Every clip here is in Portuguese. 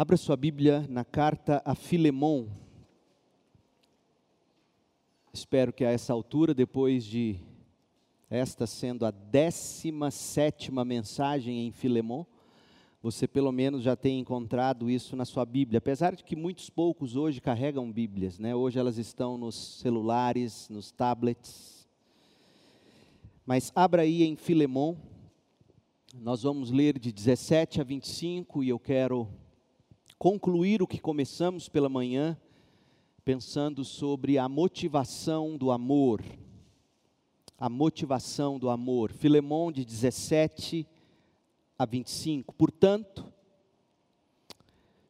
Abra sua Bíblia na carta a Filemon. Espero que a essa altura, depois de esta sendo a 17 mensagem em Filemon, você pelo menos já tenha encontrado isso na sua Bíblia. Apesar de que muitos poucos hoje carregam Bíblias, né? Hoje elas estão nos celulares, nos tablets. Mas abra aí em Filemon. Nós vamos ler de 17 a 25 e eu quero concluir o que começamos pela manhã, pensando sobre a motivação do amor. A motivação do amor. Filemão de 17 a 25. Portanto,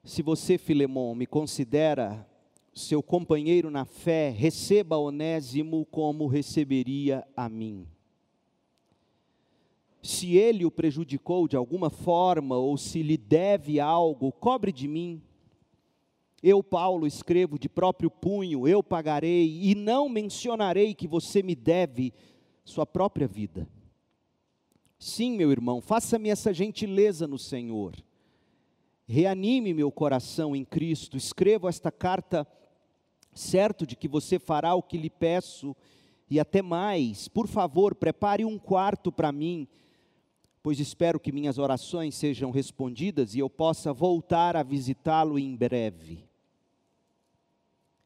se você, Filemão, me considera seu companheiro na fé, receba Onésimo como receberia a mim se ele o prejudicou de alguma forma ou se lhe deve algo, cobre de mim. Eu, Paulo, escrevo de próprio punho, eu pagarei, e não mencionarei que você me deve sua própria vida. Sim, meu irmão, faça-me essa gentileza no Senhor. Reanime meu coração em Cristo. Escrevo esta carta certo de que você fará o que lhe peço e até mais. Por favor, prepare um quarto para mim pois espero que minhas orações sejam respondidas e eu possa voltar a visitá-lo em breve.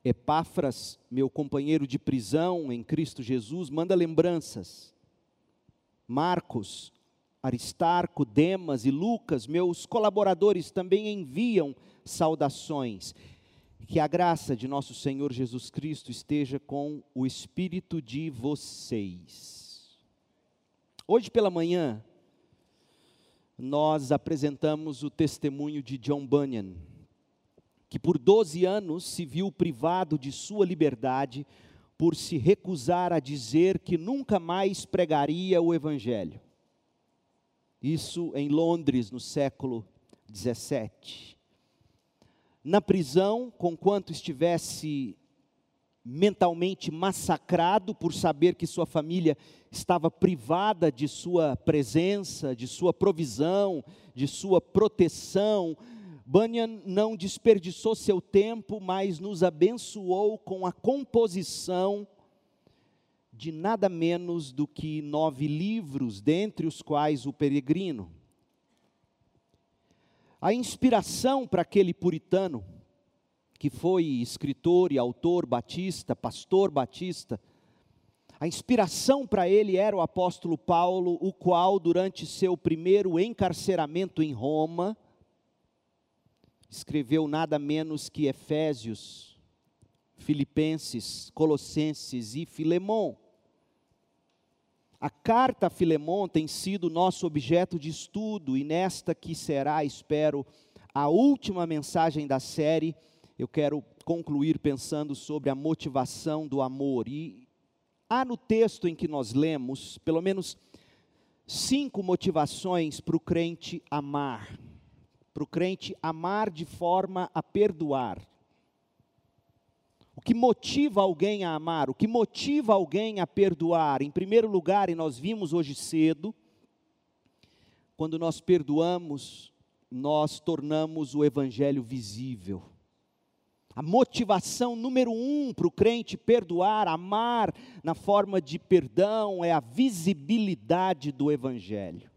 Epáfras, meu companheiro de prisão em Cristo Jesus, manda lembranças. Marcos, Aristarco, Demas e Lucas, meus colaboradores, também enviam saudações. Que a graça de nosso Senhor Jesus Cristo esteja com o espírito de vocês. Hoje pela manhã, nós apresentamos o testemunho de John Bunyan, que por 12 anos se viu privado de sua liberdade por se recusar a dizer que nunca mais pregaria o Evangelho. Isso em Londres, no século 17. Na prisão, conquanto estivesse mentalmente massacrado por saber que sua família estava privada de sua presença, de sua provisão, de sua proteção. Bunyan não desperdiçou seu tempo, mas nos abençoou com a composição de nada menos do que nove livros, dentre os quais o Peregrino. A inspiração para aquele puritano que foi escritor e autor batista, pastor batista, a inspiração para ele era o apóstolo Paulo, o qual, durante seu primeiro encarceramento em Roma, escreveu nada menos que Efésios, Filipenses, Colossenses e Filemão. A carta a Filemão tem sido nosso objeto de estudo e nesta que será, espero, a última mensagem da série, eu quero concluir pensando sobre a motivação do amor. E há no texto em que nós lemos, pelo menos cinco motivações para o crente amar. Para o crente amar de forma a perdoar. O que motiva alguém a amar? O que motiva alguém a perdoar? Em primeiro lugar, e nós vimos hoje cedo, quando nós perdoamos, nós tornamos o Evangelho visível. A motivação número um para o crente perdoar, amar na forma de perdão, é a visibilidade do Evangelho.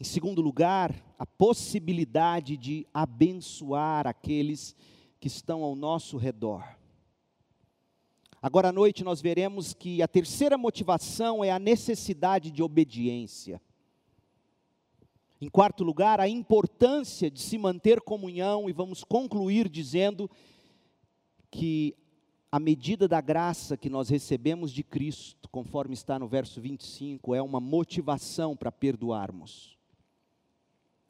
Em segundo lugar, a possibilidade de abençoar aqueles que estão ao nosso redor. Agora à noite nós veremos que a terceira motivação é a necessidade de obediência. Em quarto lugar, a importância de se manter comunhão, e vamos concluir dizendo que a medida da graça que nós recebemos de Cristo, conforme está no verso 25, é uma motivação para perdoarmos.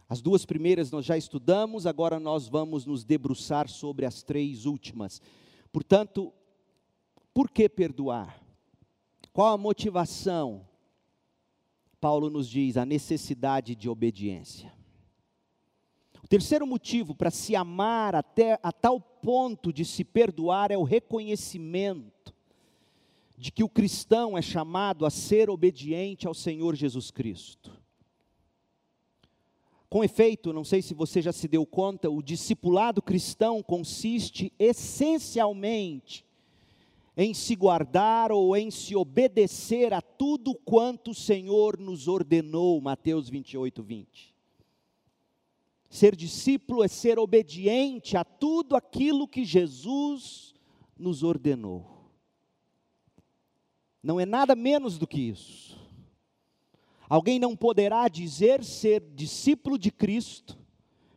As duas primeiras nós já estudamos, agora nós vamos nos debruçar sobre as três últimas. Portanto, por que perdoar? Qual a motivação? Paulo nos diz a necessidade de obediência. O terceiro motivo para se amar até a tal ponto de se perdoar é o reconhecimento de que o cristão é chamado a ser obediente ao Senhor Jesus Cristo. Com efeito, não sei se você já se deu conta, o discipulado cristão consiste essencialmente em se guardar ou em se obedecer a tudo quanto o Senhor nos ordenou, Mateus 28, 20. Ser discípulo é ser obediente a tudo aquilo que Jesus nos ordenou. Não é nada menos do que isso. Alguém não poderá dizer ser discípulo de Cristo,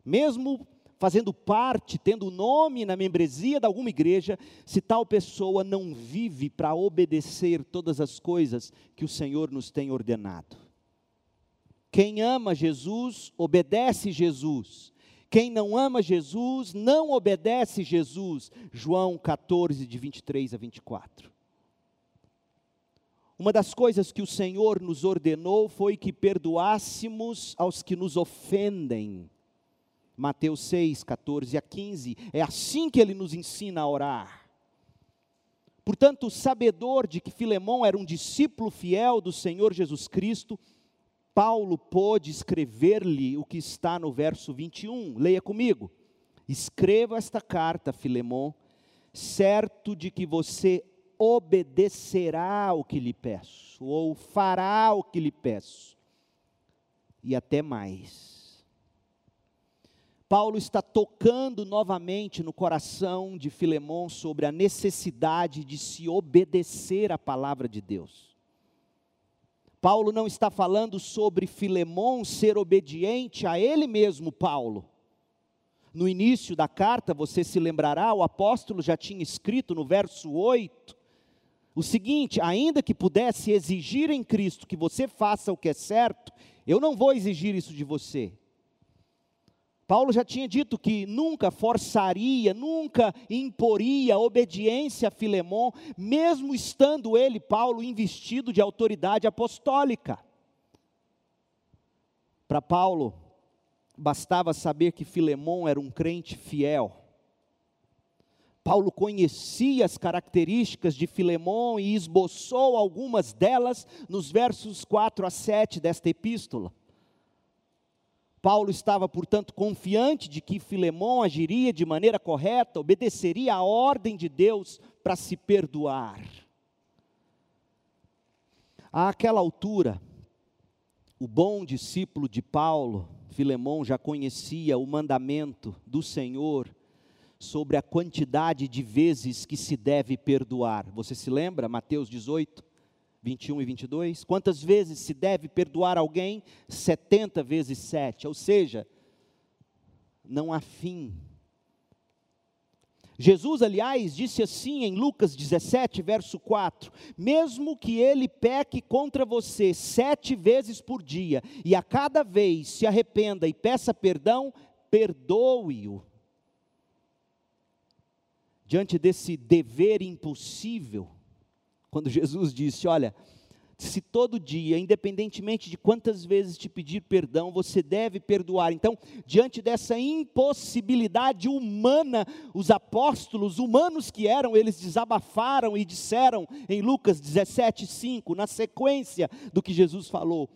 mesmo fazendo parte, tendo nome na membresia de alguma igreja, se tal pessoa não vive para obedecer todas as coisas que o Senhor nos tem ordenado. Quem ama Jesus, obedece Jesus. Quem não ama Jesus, não obedece Jesus. João 14, de 23 a 24. Uma das coisas que o Senhor nos ordenou foi que perdoássemos aos que nos ofendem. Mateus 6, 14 a 15. É assim que ele nos ensina a orar. Portanto, sabedor de que Filemão era um discípulo fiel do Senhor Jesus Cristo, Paulo pôde escrever-lhe o que está no verso 21. Leia comigo. Escreva esta carta, Filemão, certo de que você obedecerá o que lhe peço, ou fará o que lhe peço, e até mais. Paulo está tocando novamente no coração de Filemão sobre a necessidade de se obedecer à palavra de Deus. Paulo não está falando sobre Filemão ser obediente a ele mesmo, Paulo. No início da carta, você se lembrará, o apóstolo já tinha escrito no verso 8, o seguinte: ainda que pudesse exigir em Cristo que você faça o que é certo, eu não vou exigir isso de você. Paulo já tinha dito que nunca forçaria, nunca imporia obediência a Filemão, mesmo estando ele, Paulo, investido de autoridade apostólica. Para Paulo, bastava saber que Filemão era um crente fiel Paulo conhecia as características de Filemão e esboçou algumas delas nos versos 4 a 7 desta epístola. Paulo estava, portanto, confiante de que Filemão agiria de maneira correta, obedeceria à ordem de Deus para se perdoar. Àquela altura, o bom discípulo de Paulo, Filemão, já conhecia o mandamento do Senhor sobre a quantidade de vezes que se deve perdoar. Você se lembra? Mateus 18, 21 e 22. Quantas vezes se deve perdoar alguém? 70 vezes 7. Ou seja, não há fim. Jesus, aliás, disse assim em Lucas 17, verso 4: Mesmo que ele peque contra você sete vezes por dia, e a cada vez se arrependa e peça perdão, perdoe-o diante desse dever impossível, quando Jesus disse: Olha, se todo dia, independentemente de quantas vezes te pedir perdão, você deve perdoar. Então, diante dessa impossibilidade humana, os apóstolos, humanos que eram, eles desabafaram e disseram em Lucas 17:5, na sequência do que Jesus falou.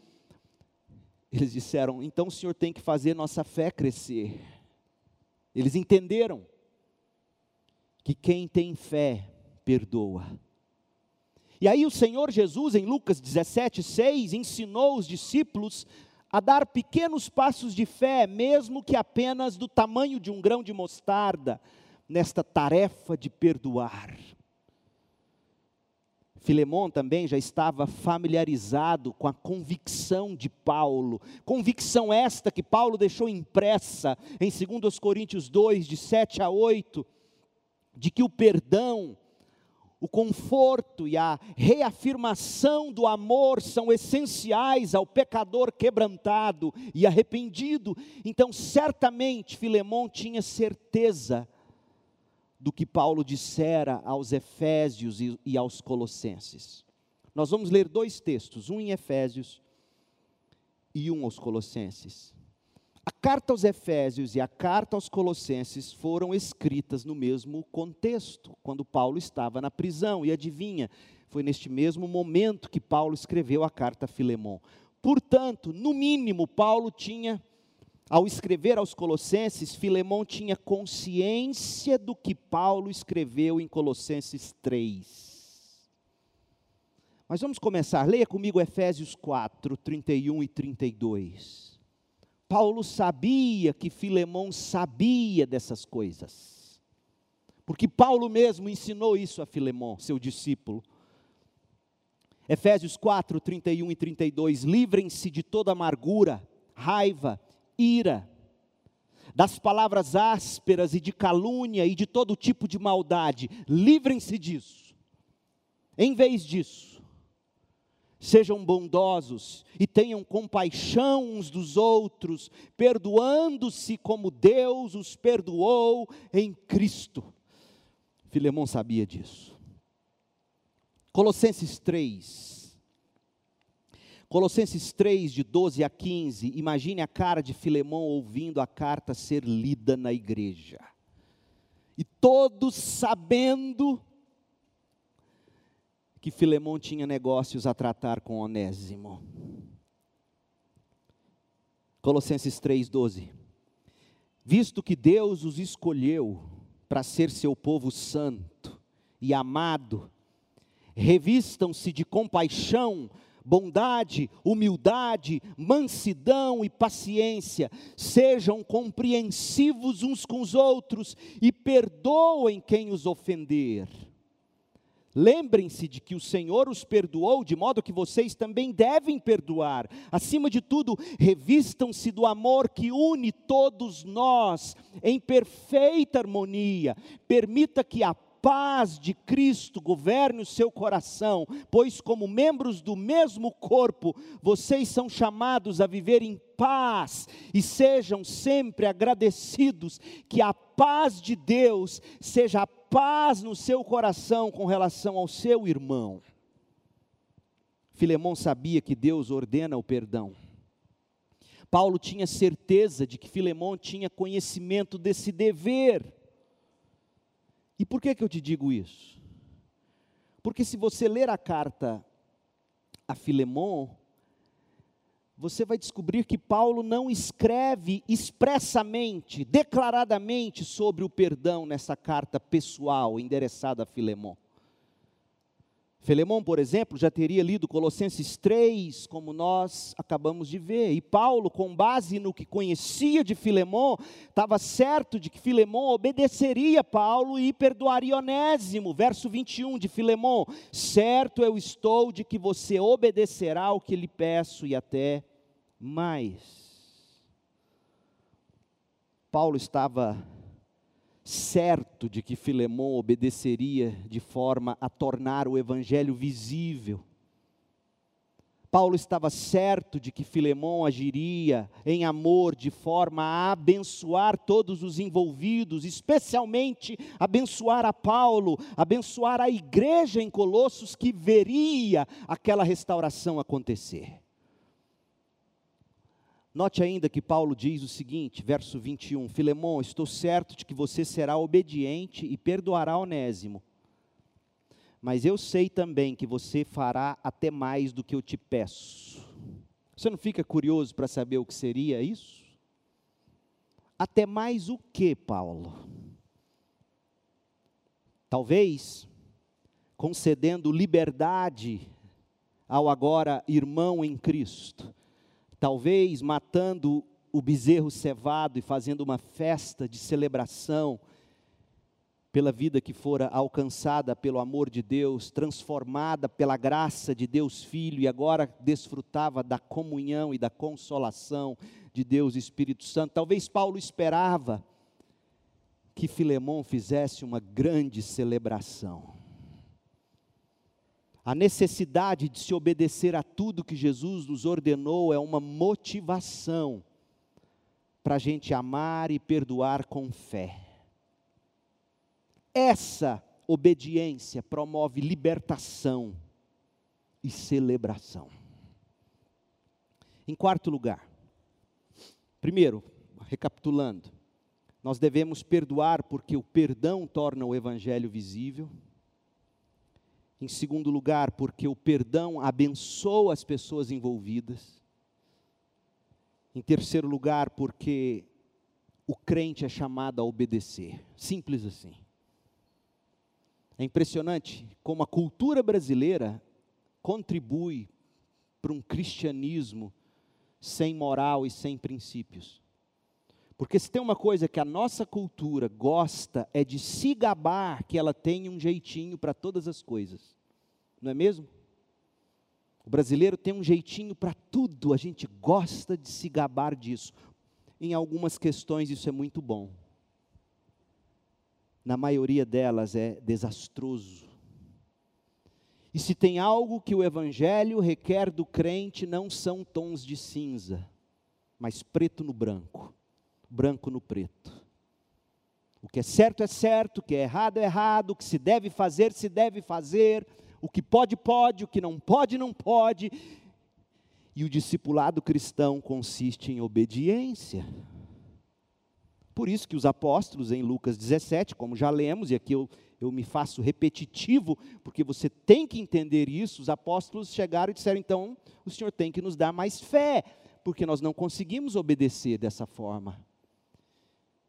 Eles disseram: "Então o Senhor tem que fazer nossa fé crescer". Eles entenderam que quem tem fé perdoa. E aí o Senhor Jesus, em Lucas 17, 6, ensinou os discípulos a dar pequenos passos de fé, mesmo que apenas do tamanho de um grão de mostarda, nesta tarefa de perdoar. Filemão também já estava familiarizado com a convicção de Paulo, convicção esta que Paulo deixou impressa em 2 Coríntios 2, de 7 a 8, de que o perdão, o conforto e a reafirmação do amor são essenciais ao pecador quebrantado e arrependido. Então, certamente, Filemão tinha certeza do que Paulo dissera aos Efésios e, e aos Colossenses. Nós vamos ler dois textos, um em Efésios e um aos Colossenses. A carta aos Efésios e a carta aos Colossenses foram escritas no mesmo contexto, quando Paulo estava na prisão. E adivinha, foi neste mesmo momento que Paulo escreveu a carta a Filemão. Portanto, no mínimo, Paulo tinha Ao escrever aos Colossenses, Filemão tinha consciência do que Paulo escreveu em Colossenses 3. Mas vamos começar, leia comigo Efésios 4, 31 e 32. Paulo sabia que Filemão sabia dessas coisas, porque Paulo mesmo ensinou isso a Filemão, seu discípulo. Efésios 4, 31 e 32: Livrem-se de toda amargura, raiva, ira, das palavras ásperas e de calúnia e de todo tipo de maldade, livrem-se disso. Em vez disso, sejam bondosos e tenham compaixão uns dos outros, perdoando-se como Deus os perdoou em Cristo. Filemão sabia disso. Colossenses 3, Colossenses 3, de 12 a 15, imagine a cara de Filemão ouvindo a carta ser lida na igreja. E todos sabendo que Filemão tinha negócios a tratar com Onésimo. Colossenses 12. Visto que Deus os escolheu para ser seu povo santo e amado, revistam-se de compaixão, bondade, humildade, mansidão e paciência. Sejam compreensivos uns com os outros e perdoem quem os ofender. Lembrem-se de que o Senhor os perdoou, de modo que vocês também devem perdoar. Acima de tudo, revistam-se do amor que une todos nós em perfeita harmonia. Permita que a paz de Cristo governe o seu coração, pois, como membros do mesmo corpo, vocês são chamados a viver em paz e sejam sempre agradecidos. Que a paz de Deus seja a paz no seu coração com relação ao seu irmão. Filemão sabia que Deus ordena o perdão. Paulo tinha certeza de que Filemão tinha conhecimento desse dever. E por que, que eu te digo isso? Porque se você ler a carta a Filemon, você vai descobrir que Paulo não escreve expressamente, declaradamente sobre o perdão nessa carta pessoal endereçada a Filemon. Filemão, por exemplo, já teria lido Colossenses 3, como nós acabamos de ver. E Paulo, com base no que conhecia de Filemão, estava certo de que Filemão obedeceria Paulo e perdoaria Onésimo. Verso 21 de Filemão: Certo eu estou de que você obedecerá ao que lhe peço e até mais. Paulo estava certo de que Filemão obedeceria de forma a tornar o evangelho visível. Paulo estava certo de que Filemão agiria em amor de forma a abençoar todos os envolvidos, especialmente abençoar a Paulo, abençoar a igreja em Colossos que veria aquela restauração acontecer. Note ainda que Paulo diz o seguinte, verso 21, Filemão, estou certo de que você será obediente e perdoará Onésimo. Mas eu sei também que você fará até mais do que eu te peço. Você não fica curioso para saber o que seria isso? Até mais o que, Paulo? Talvez concedendo liberdade ao agora irmão em Cristo talvez matando o bezerro cevado e fazendo uma festa de celebração pela vida que fora alcançada pelo amor de Deus, transformada pela graça de Deus Filho e agora desfrutava da comunhão e da consolação de Deus Espírito Santo. Talvez Paulo esperava que Filemão fizesse uma grande celebração a necessidade de se obedecer a tudo que Jesus nos ordenou é uma motivação para a gente amar e perdoar com fé. Essa obediência promove libertação e celebração. Em quarto lugar, primeiro, recapitulando, nós devemos perdoar porque o perdão torna o evangelho visível. Em segundo lugar, porque o perdão abençoa as pessoas envolvidas. Em terceiro lugar, porque o crente é chamado a obedecer. Simples assim. É impressionante como a cultura brasileira contribui para um cristianismo sem moral e sem princípios. Porque se tem uma coisa que a nossa cultura gosta é de se gabar que ela tem um jeitinho para todas as coisas. Não é mesmo? O brasileiro tem um jeitinho para tudo, a gente gosta de se gabar disso. Em algumas questões isso é muito bom. Na maioria delas é desastroso. E se tem algo que o Evangelho requer do crente, não são tons de cinza, mas preto no branco, branco no preto. O que é certo é certo, o que é errado é errado, o que se deve fazer, se deve fazer, o que pode, pode, o que não pode, não pode. E o discipulado cristão consiste em obediência. Por isso que os apóstolos, em Lucas 17, como já lemos, e aqui eu, eu me faço repetitivo, porque você tem que entender isso, os apóstolos chegaram e disseram: então, o Senhor tem que nos dar mais fé, porque nós não conseguimos obedecer dessa forma.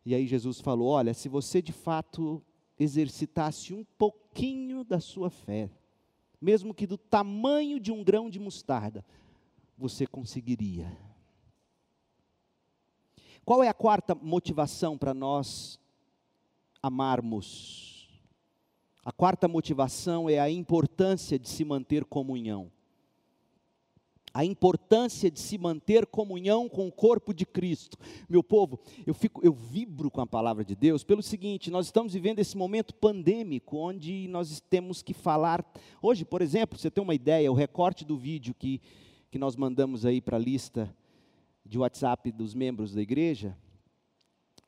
E aí Jesus falou: olha, se você de fato exercitasse um pouquinho da sua fé, mesmo que do tamanho de um grão de mostarda, você conseguiria. Qual é a quarta motivação para nós amarmos? A quarta motivação é a importância de se manter comunhão. A importância de se manter comunhão com o corpo de Cristo. Meu povo, eu fico, eu vibro com a palavra de Deus pelo seguinte: nós estamos vivendo esse momento pandêmico, onde nós temos que falar. Hoje, por exemplo, você tem uma ideia, o recorte do vídeo que, que nós mandamos aí para a lista de WhatsApp dos membros da igreja,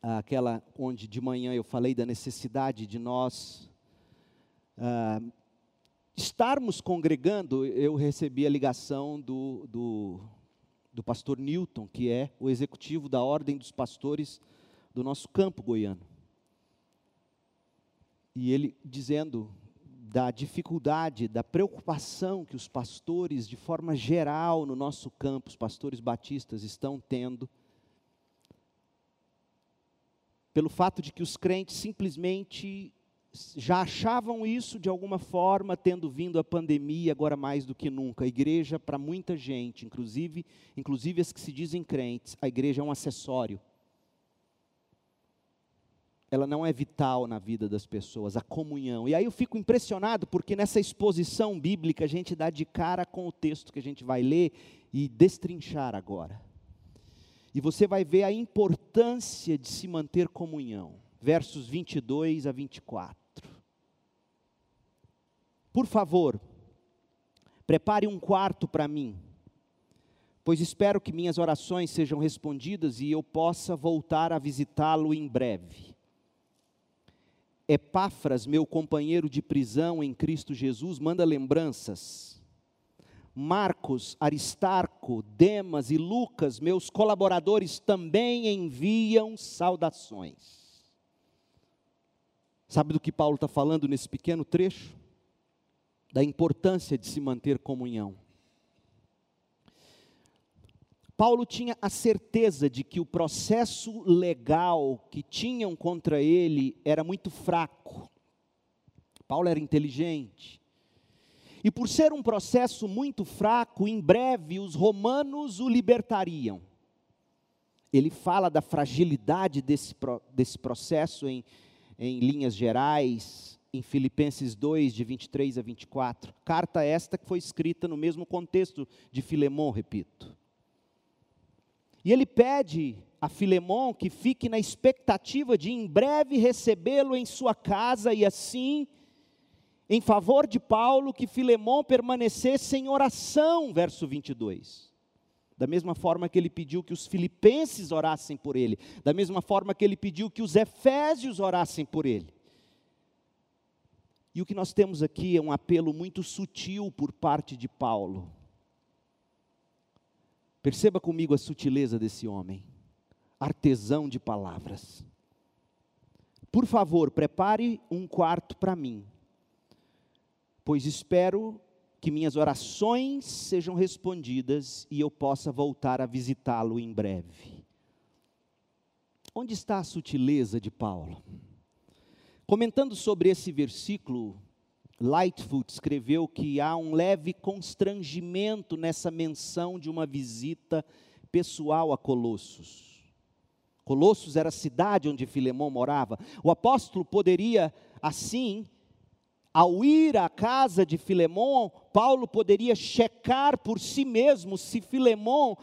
aquela onde de manhã eu falei da necessidade de nós ah, estarmos congregando, eu recebi a ligação do, do, do pastor Newton, que é o executivo da Ordem dos Pastores do nosso campo goiano. E ele dizendo da dificuldade, da preocupação que os pastores, de forma geral, no nosso campo, os pastores batistas, estão tendo, pelo fato de que os crentes simplesmente já achavam isso de alguma forma, tendo vindo a pandemia, agora mais do que nunca. A igreja, para muita gente, inclusive, inclusive as que se dizem crentes, a igreja é um acessório. Ela não é vital na vida das pessoas, a comunhão. E aí eu fico impressionado porque nessa exposição bíblica a gente dá de cara com o texto que a gente vai ler e destrinchar agora. E você vai ver a importância de se manter comunhão versos 22 a 24. Por favor, prepare um quarto para mim, pois espero que minhas orações sejam respondidas e eu possa voltar a visitá-lo em breve. Epáfras, meu companheiro de prisão em Cristo Jesus, manda lembranças. Marcos, Aristarco, Demas e Lucas, meus colaboradores, também enviam saudações. Sabe do que Paulo está falando nesse pequeno trecho? Da importância de se manter comunhão. Paulo tinha a certeza de que o processo legal que tinham contra ele era muito fraco. Paulo era inteligente. E por ser um processo muito fraco, em breve os romanos o libertariam. Ele fala da fragilidade desse, desse processo em em linhas gerais, em Filipenses 2, de 23 a 24. Carta esta que foi escrita no mesmo contexto de Filemão, repito. E ele pede a Filemão que fique na expectativa de em breve recebê-lo em sua casa e assim, em favor de Paulo, que Filemão permanecesse em oração, verso 22. Da mesma forma que ele pediu que os filipenses orassem por ele, da mesma forma que ele pediu que os efésios orassem por ele. E o que nós temos aqui é um apelo muito sutil por parte de Paulo. Perceba comigo a sutileza desse homem, artesão de palavras. Por favor, prepare um quarto para mim, pois espero que minhas orações sejam respondidas e eu possa voltar a visitá-lo em breve. Onde está a sutileza de Paulo? Comentando sobre esse versículo, Lightfoot escreveu que há um leve constrangimento nessa menção de uma visita pessoal a Colossos. Colossos era a cidade onde Filemão morava. O apóstolo poderia, assim, ao ir à casa de Filemão, Paulo poderia checar por si mesmo se Filemão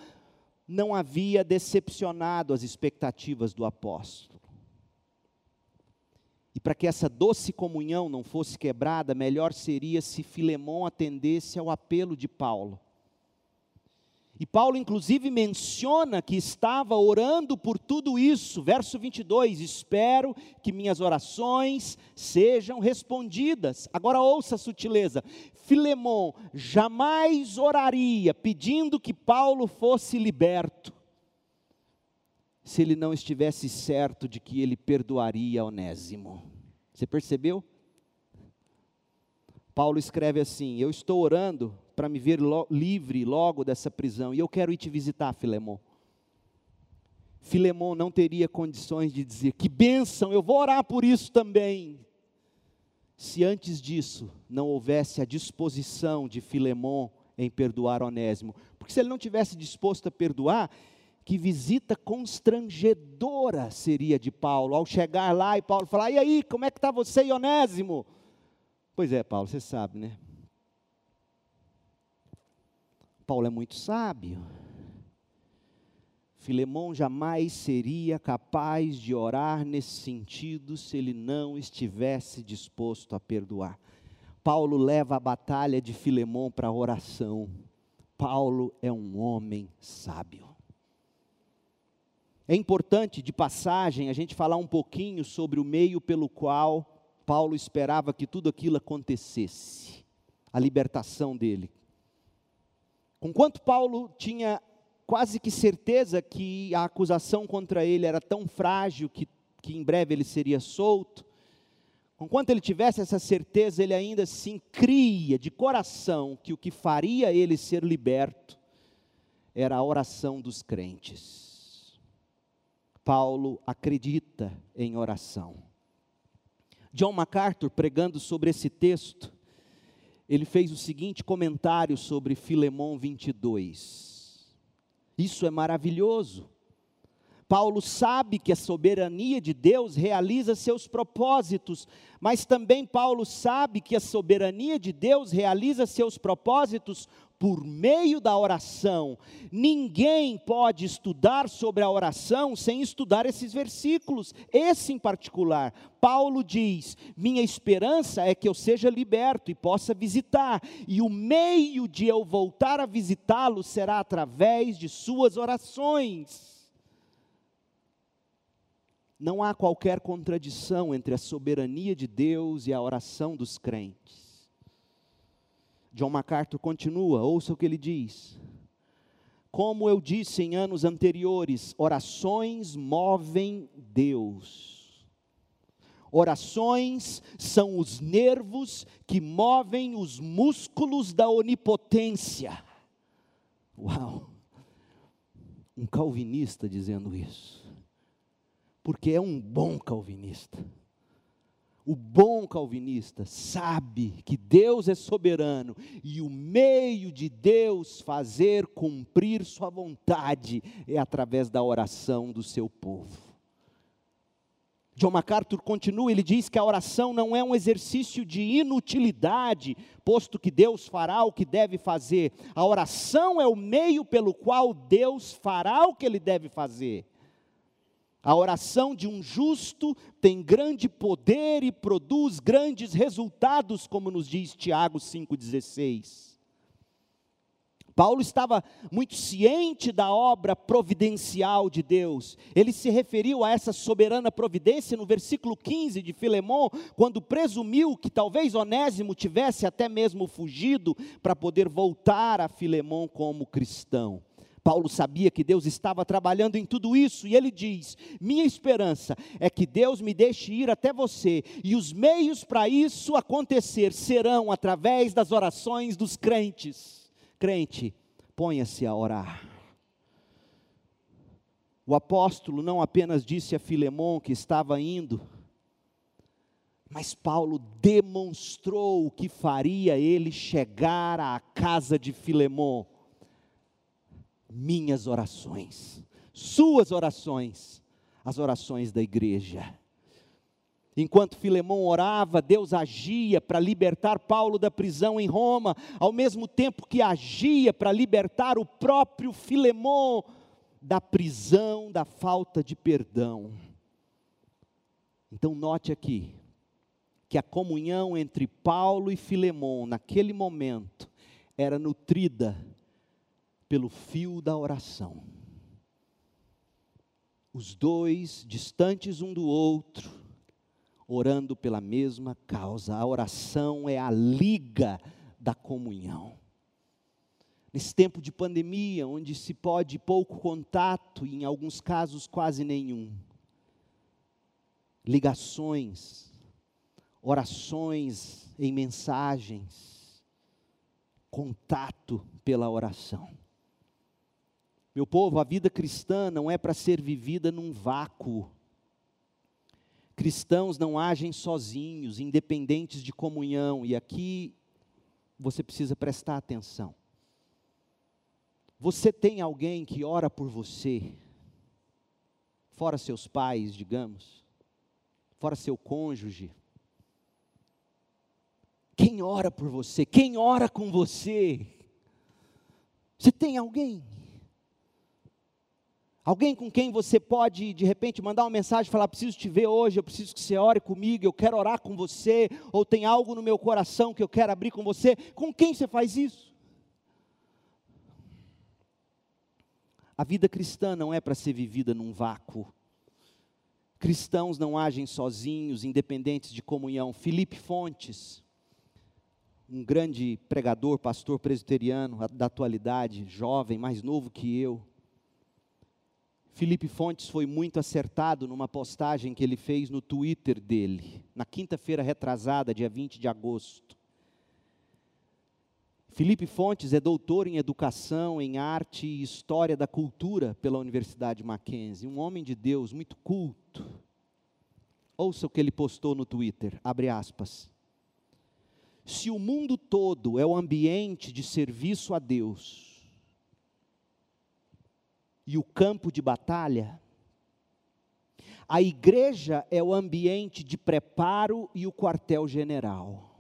não havia decepcionado as expectativas do apóstolo. E para que essa doce comunhão não fosse quebrada, melhor seria se Filemão atendesse ao apelo de Paulo. E Paulo, inclusive, menciona que estava orando por tudo isso. Verso 22: Espero que minhas orações sejam respondidas. Agora ouça a sutileza. Filemão jamais oraria pedindo que Paulo fosse liberto, se ele não estivesse certo de que ele perdoaria Onésimo. Você percebeu? Paulo escreve assim: Eu estou orando para me ver lo livre logo dessa prisão e eu quero ir te visitar, Filemão. Filemão não teria condições de dizer: Que bênção, eu vou orar por isso também. Se antes disso não houvesse a disposição de Filemão em perdoar Onésimo, porque se ele não tivesse disposto a perdoar, que visita constrangedora seria de Paulo, ao chegar lá e Paulo falar: e aí, como é que está você Onésimo? Pois é, Paulo, você sabe, né? Paulo é muito sábio. Filemão jamais seria capaz de orar nesse sentido se ele não estivesse disposto a perdoar. Paulo leva a batalha de Filemão para a oração. Paulo é um homem sábio. É importante, de passagem, a gente falar um pouquinho sobre o meio pelo qual Paulo esperava que tudo aquilo acontecesse a libertação dele. Conquanto Paulo tinha quase que certeza que a acusação contra ele era tão frágil que, que em breve ele seria solto, Enquanto ele tivesse essa certeza, ele ainda assim cria de coração que o que faria ele ser liberto era a oração dos crentes. Paulo acredita em oração. John MacArthur, pregando sobre esse texto, ele fez o seguinte comentário sobre Filemão 22. Isso é maravilhoso. Paulo sabe que a soberania de Deus realiza seus propósitos, mas também Paulo sabe que a soberania de Deus realiza seus propósitos por meio da oração. Ninguém pode estudar sobre a oração sem estudar esses versículos, esse em particular. Paulo diz: Minha esperança é que eu seja liberto e possa visitar, e o meio de eu voltar a visitá-lo será através de suas orações. Não há qualquer contradição entre a soberania de Deus e a oração dos crentes. John MacArthur continua, ouça o que ele diz. Como eu disse em anos anteriores, orações movem Deus. Orações são os nervos que movem os músculos da onipotência. Uau! Um calvinista dizendo isso. Porque é um bom calvinista. O bom calvinista sabe que Deus é soberano e o meio de Deus fazer cumprir Sua vontade é através da oração do seu povo. John MacArthur continua, ele diz que a oração não é um exercício de inutilidade, posto que Deus fará o que deve fazer. A oração é o meio pelo qual Deus fará o que ele deve fazer. A oração de um justo tem grande poder e produz grandes resultados, como nos diz Tiago 5,16. Paulo estava muito ciente da obra providencial de Deus. Ele se referiu a essa soberana providência no versículo 15 de Filemão, quando presumiu que talvez Onésimo tivesse até mesmo fugido para poder voltar a Filemão como cristão. Paulo sabia que Deus estava trabalhando em tudo isso, e ele diz: Minha esperança é que Deus me deixe ir até você, e os meios para isso acontecer serão através das orações dos crentes. Crente, ponha-se a orar. O apóstolo não apenas disse a Filemão que estava indo, mas Paulo demonstrou o que faria ele chegar à casa de Filemão minhas orações, suas orações, as orações da igreja. Enquanto Filemão orava, Deus agia para libertar Paulo da prisão em Roma, ao mesmo tempo que agia para libertar o próprio Filemão da prisão, da falta de perdão. Então, note aqui que a comunhão entre Paulo e Filemão, naquele momento, era nutrida pelo fio da oração. Os dois distantes um do outro, orando pela mesma causa. A oração é a liga da comunhão. Nesse tempo de pandemia, onde se pode pouco contato e em alguns casos quase nenhum, ligações, orações em mensagens, contato pela oração. Meu povo, a vida cristã não é para ser vivida num vácuo. Cristãos não agem sozinhos, independentes de comunhão, e aqui você precisa prestar atenção. Você tem alguém que ora por você, fora seus pais, digamos, fora seu cônjuge. Quem ora por você? Quem ora com você? Você tem alguém? Alguém com quem você pode, de repente, mandar uma mensagem falar: preciso te ver hoje, eu preciso que você ore comigo, eu quero orar com você, ou tem algo no meu coração que eu quero abrir com você. Com quem você faz isso? A vida cristã não é para ser vivida num vácuo. Cristãos não agem sozinhos, independentes de comunhão. Felipe Fontes, um grande pregador, pastor presbiteriano da atualidade, jovem, mais novo que eu, Felipe Fontes foi muito acertado numa postagem que ele fez no Twitter dele, na quinta-feira retrasada, dia 20 de agosto. Felipe Fontes é doutor em educação, em arte e história da cultura pela Universidade Mackenzie, um homem de Deus muito culto. Ouça o que ele postou no Twitter, abre aspas. Se o mundo todo é o ambiente de serviço a Deus, e o campo de batalha. A igreja é o ambiente de preparo e o quartel-general.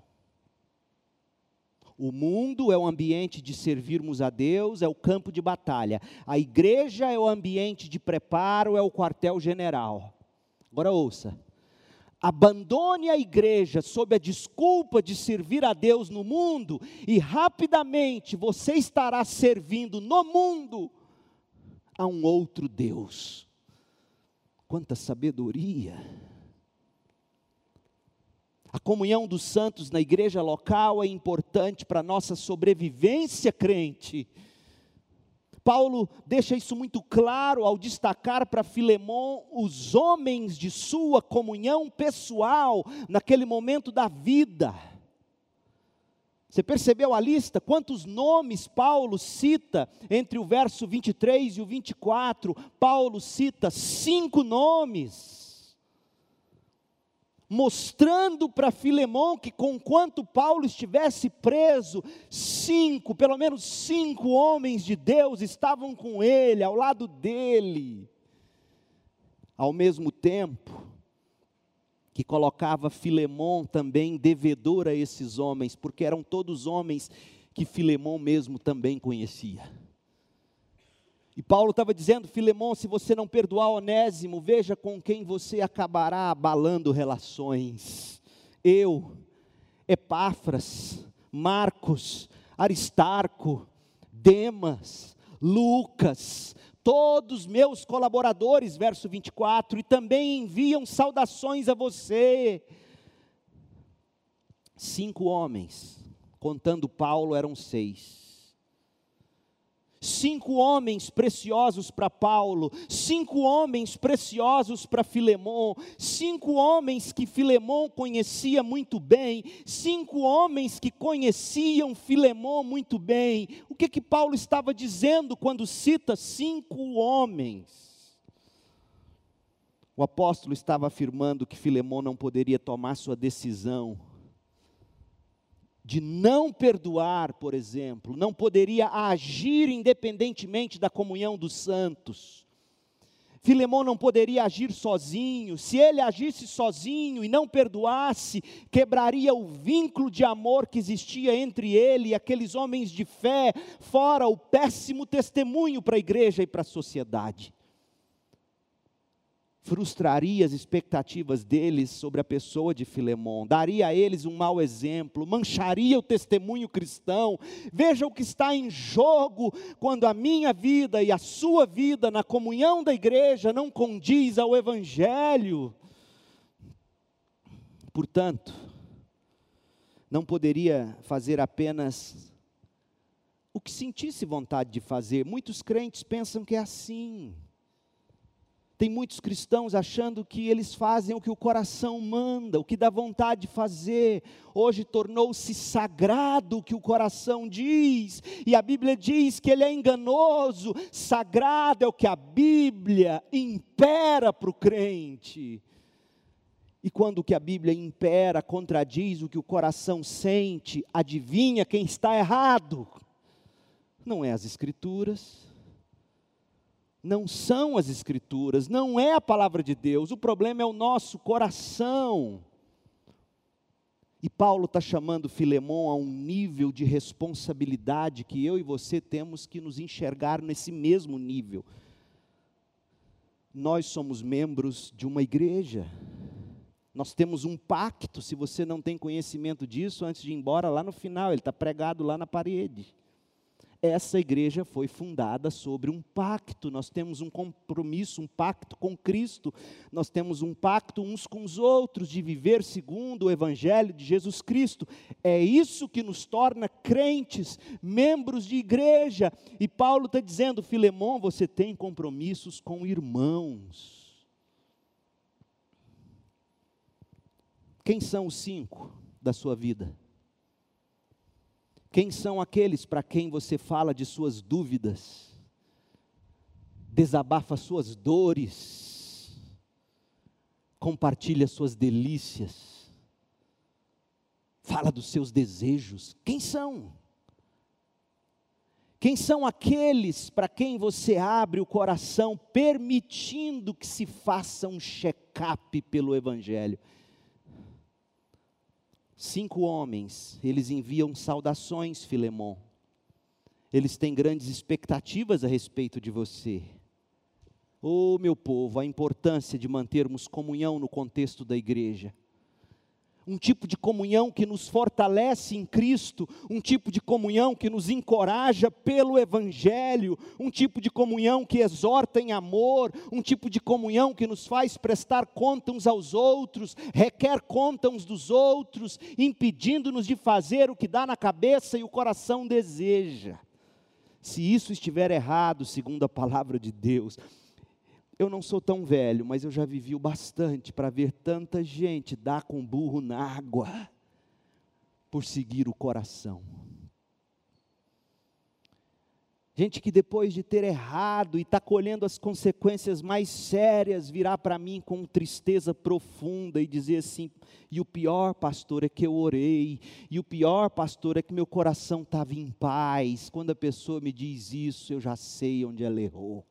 O mundo é o ambiente de servirmos a Deus, é o campo de batalha. A igreja é o ambiente de preparo, é o quartel-general. Agora ouça. Abandone a igreja sob a desculpa de servir a Deus no mundo, e rapidamente você estará servindo no mundo a um outro Deus. Quanta sabedoria! A comunhão dos santos na igreja local é importante para a nossa sobrevivência crente. Paulo deixa isso muito claro ao destacar para Filemão os homens de sua comunhão pessoal naquele momento da vida. Você percebeu a lista? Quantos nomes Paulo cita entre o verso 23 e o 24? Paulo cita cinco nomes, mostrando para Filemão que, conquanto Paulo estivesse preso, cinco, pelo menos cinco homens de Deus estavam com ele, ao lado dele. Ao mesmo tempo, que colocava Filemão também devedor a esses homens, porque eram todos homens que Filemão mesmo também conhecia. E Paulo estava dizendo, Filemão, se você não perdoar Onésimo, veja com quem você acabará abalando relações. Eu, Epáfras, Marcos, Aristarco, Demas, Lucas, todos meus colaboradores, verso 24, e também enviam saudações a você. Cinco homens, contando Paulo, eram seis. Cinco homens preciosos para Paulo, cinco homens preciosos para Filemon, cinco homens que Filemon conhecia muito bem, cinco homens que conheciam Filemon muito bem. O que que Paulo estava dizendo quando cita cinco homens? O apóstolo estava afirmando que Filemon não poderia tomar sua decisão de não perdoar, por exemplo, não poderia agir independentemente da comunhão dos santos. Filemão não poderia agir sozinho, se ele agisse sozinho e não perdoasse, quebraria o vínculo de amor que existia entre ele e aqueles homens de fé, fora o péssimo testemunho para a igreja e para a sociedade frustraria as expectativas deles sobre a pessoa de Filemão, daria a eles um mau exemplo, mancharia o testemunho cristão. Veja o que está em jogo quando a minha vida e a sua vida na comunhão da igreja não condiz ao evangelho. Portanto, não poderia fazer apenas o que sentisse vontade de fazer. Muitos crentes pensam que é assim. Tem muitos cristãos achando que eles fazem o que o coração manda, o que dá vontade de fazer. Hoje tornou-se sagrado o que o coração diz, e a Bíblia diz que ele é enganoso. Sagrado é o que a Bíblia impera para o crente. E quando o que a Bíblia impera contradiz o que o coração sente, adivinha quem está errado? Não é as Escrituras não são as Escrituras, não é a palavra de Deus, o problema é o nosso coração. E Paulo está chamando Filemão a um nível de responsabilidade que eu e você temos que nos enxergar nesse mesmo nível. Nós somos membros de uma igreja, nós temos um pacto, se você não tem conhecimento disso, antes de ir embora, lá no final, ele está pregado lá na parede essa igreja foi fundada sobre um pacto. Nós temos um compromisso, um pacto com Cristo. Nós temos um pacto uns com os outros de viver segundo o evangelho de Jesus Cristo. É isso que nos torna crentes, membros de igreja. E Paulo está dizendo, Filemão, você tem compromissos com irmãos. Quem são os cinco da sua vida? Quem são aqueles para quem você fala de suas dúvidas, desabafa suas dores, compartilha suas delícias, fala dos seus desejos? Quem são? Quem são aqueles para quem você abre o coração, permitindo que se faça um check-up pelo Evangelho? Cinco homens, eles enviam saudações, Filemon. Eles têm grandes expectativas a respeito de você. Oh, meu povo, a importância de mantermos comunhão no contexto da igreja um tipo de comunhão que nos fortalece em Cristo, um tipo de comunhão que nos encoraja pelo Evangelho, um tipo de comunhão que exorta em amor, um tipo de comunhão que nos faz prestar conta uns aos outros, requer conta uns dos outros, impedindo-nos de fazer o que dá na cabeça e o coração deseja. Se isso estiver errado, segundo a palavra de Deus, eu não sou tão velho, mas eu já vivi o bastante para ver tanta gente dar com burro na água por seguir o coração. Gente que depois de ter errado e está colhendo as consequências mais sérias, virá para mim com tristeza profunda e dizer assim: e o pior, pastor, é que eu orei, e o pior, pastor, é que meu coração estava em paz. Quando a pessoa me diz isso, eu já sei onde ela errou.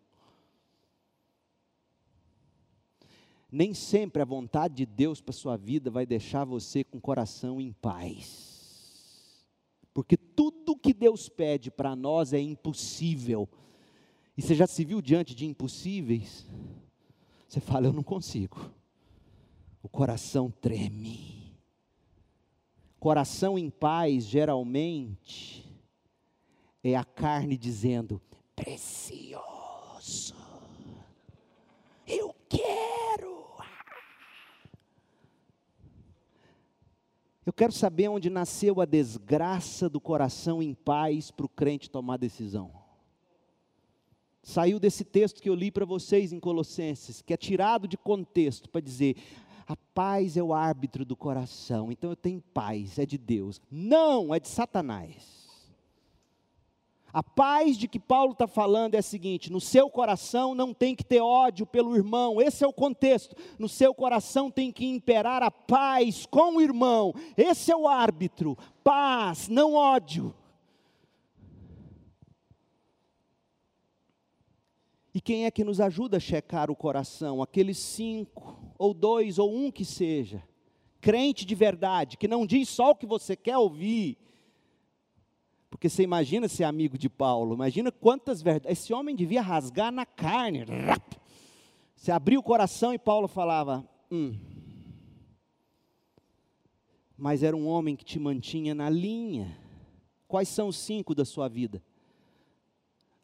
Nem sempre a vontade de Deus para sua vida vai deixar você com o coração em paz. Porque tudo que Deus pede para nós é impossível. E você já se viu diante de impossíveis? Você fala, eu não consigo. O coração treme. Coração em paz, geralmente, é a carne dizendo: precioso. Eu quero. Eu quero saber onde nasceu a desgraça do coração em paz para o crente tomar decisão. saiu desse texto que eu li para vocês em Colossenses, que é tirado de contexto para dizer: a paz é o árbitro do coração, então eu tenho paz, é de Deus. Não, é de Satanás. A paz de que Paulo está falando é a seguinte: no seu coração não tem que ter ódio pelo irmão, esse é o contexto. No seu coração tem que imperar a paz com o irmão, esse é o árbitro. Paz, não ódio. E quem é que nos ajuda a checar o coração? Aqueles cinco, ou dois, ou um que seja, crente de verdade, que não diz só o que você quer ouvir, porque você imagina ser amigo de Paulo, imagina quantas verdades. Esse homem devia rasgar na carne. Você abriu o coração e Paulo falava: hum. Mas era um homem que te mantinha na linha. Quais são os cinco da sua vida?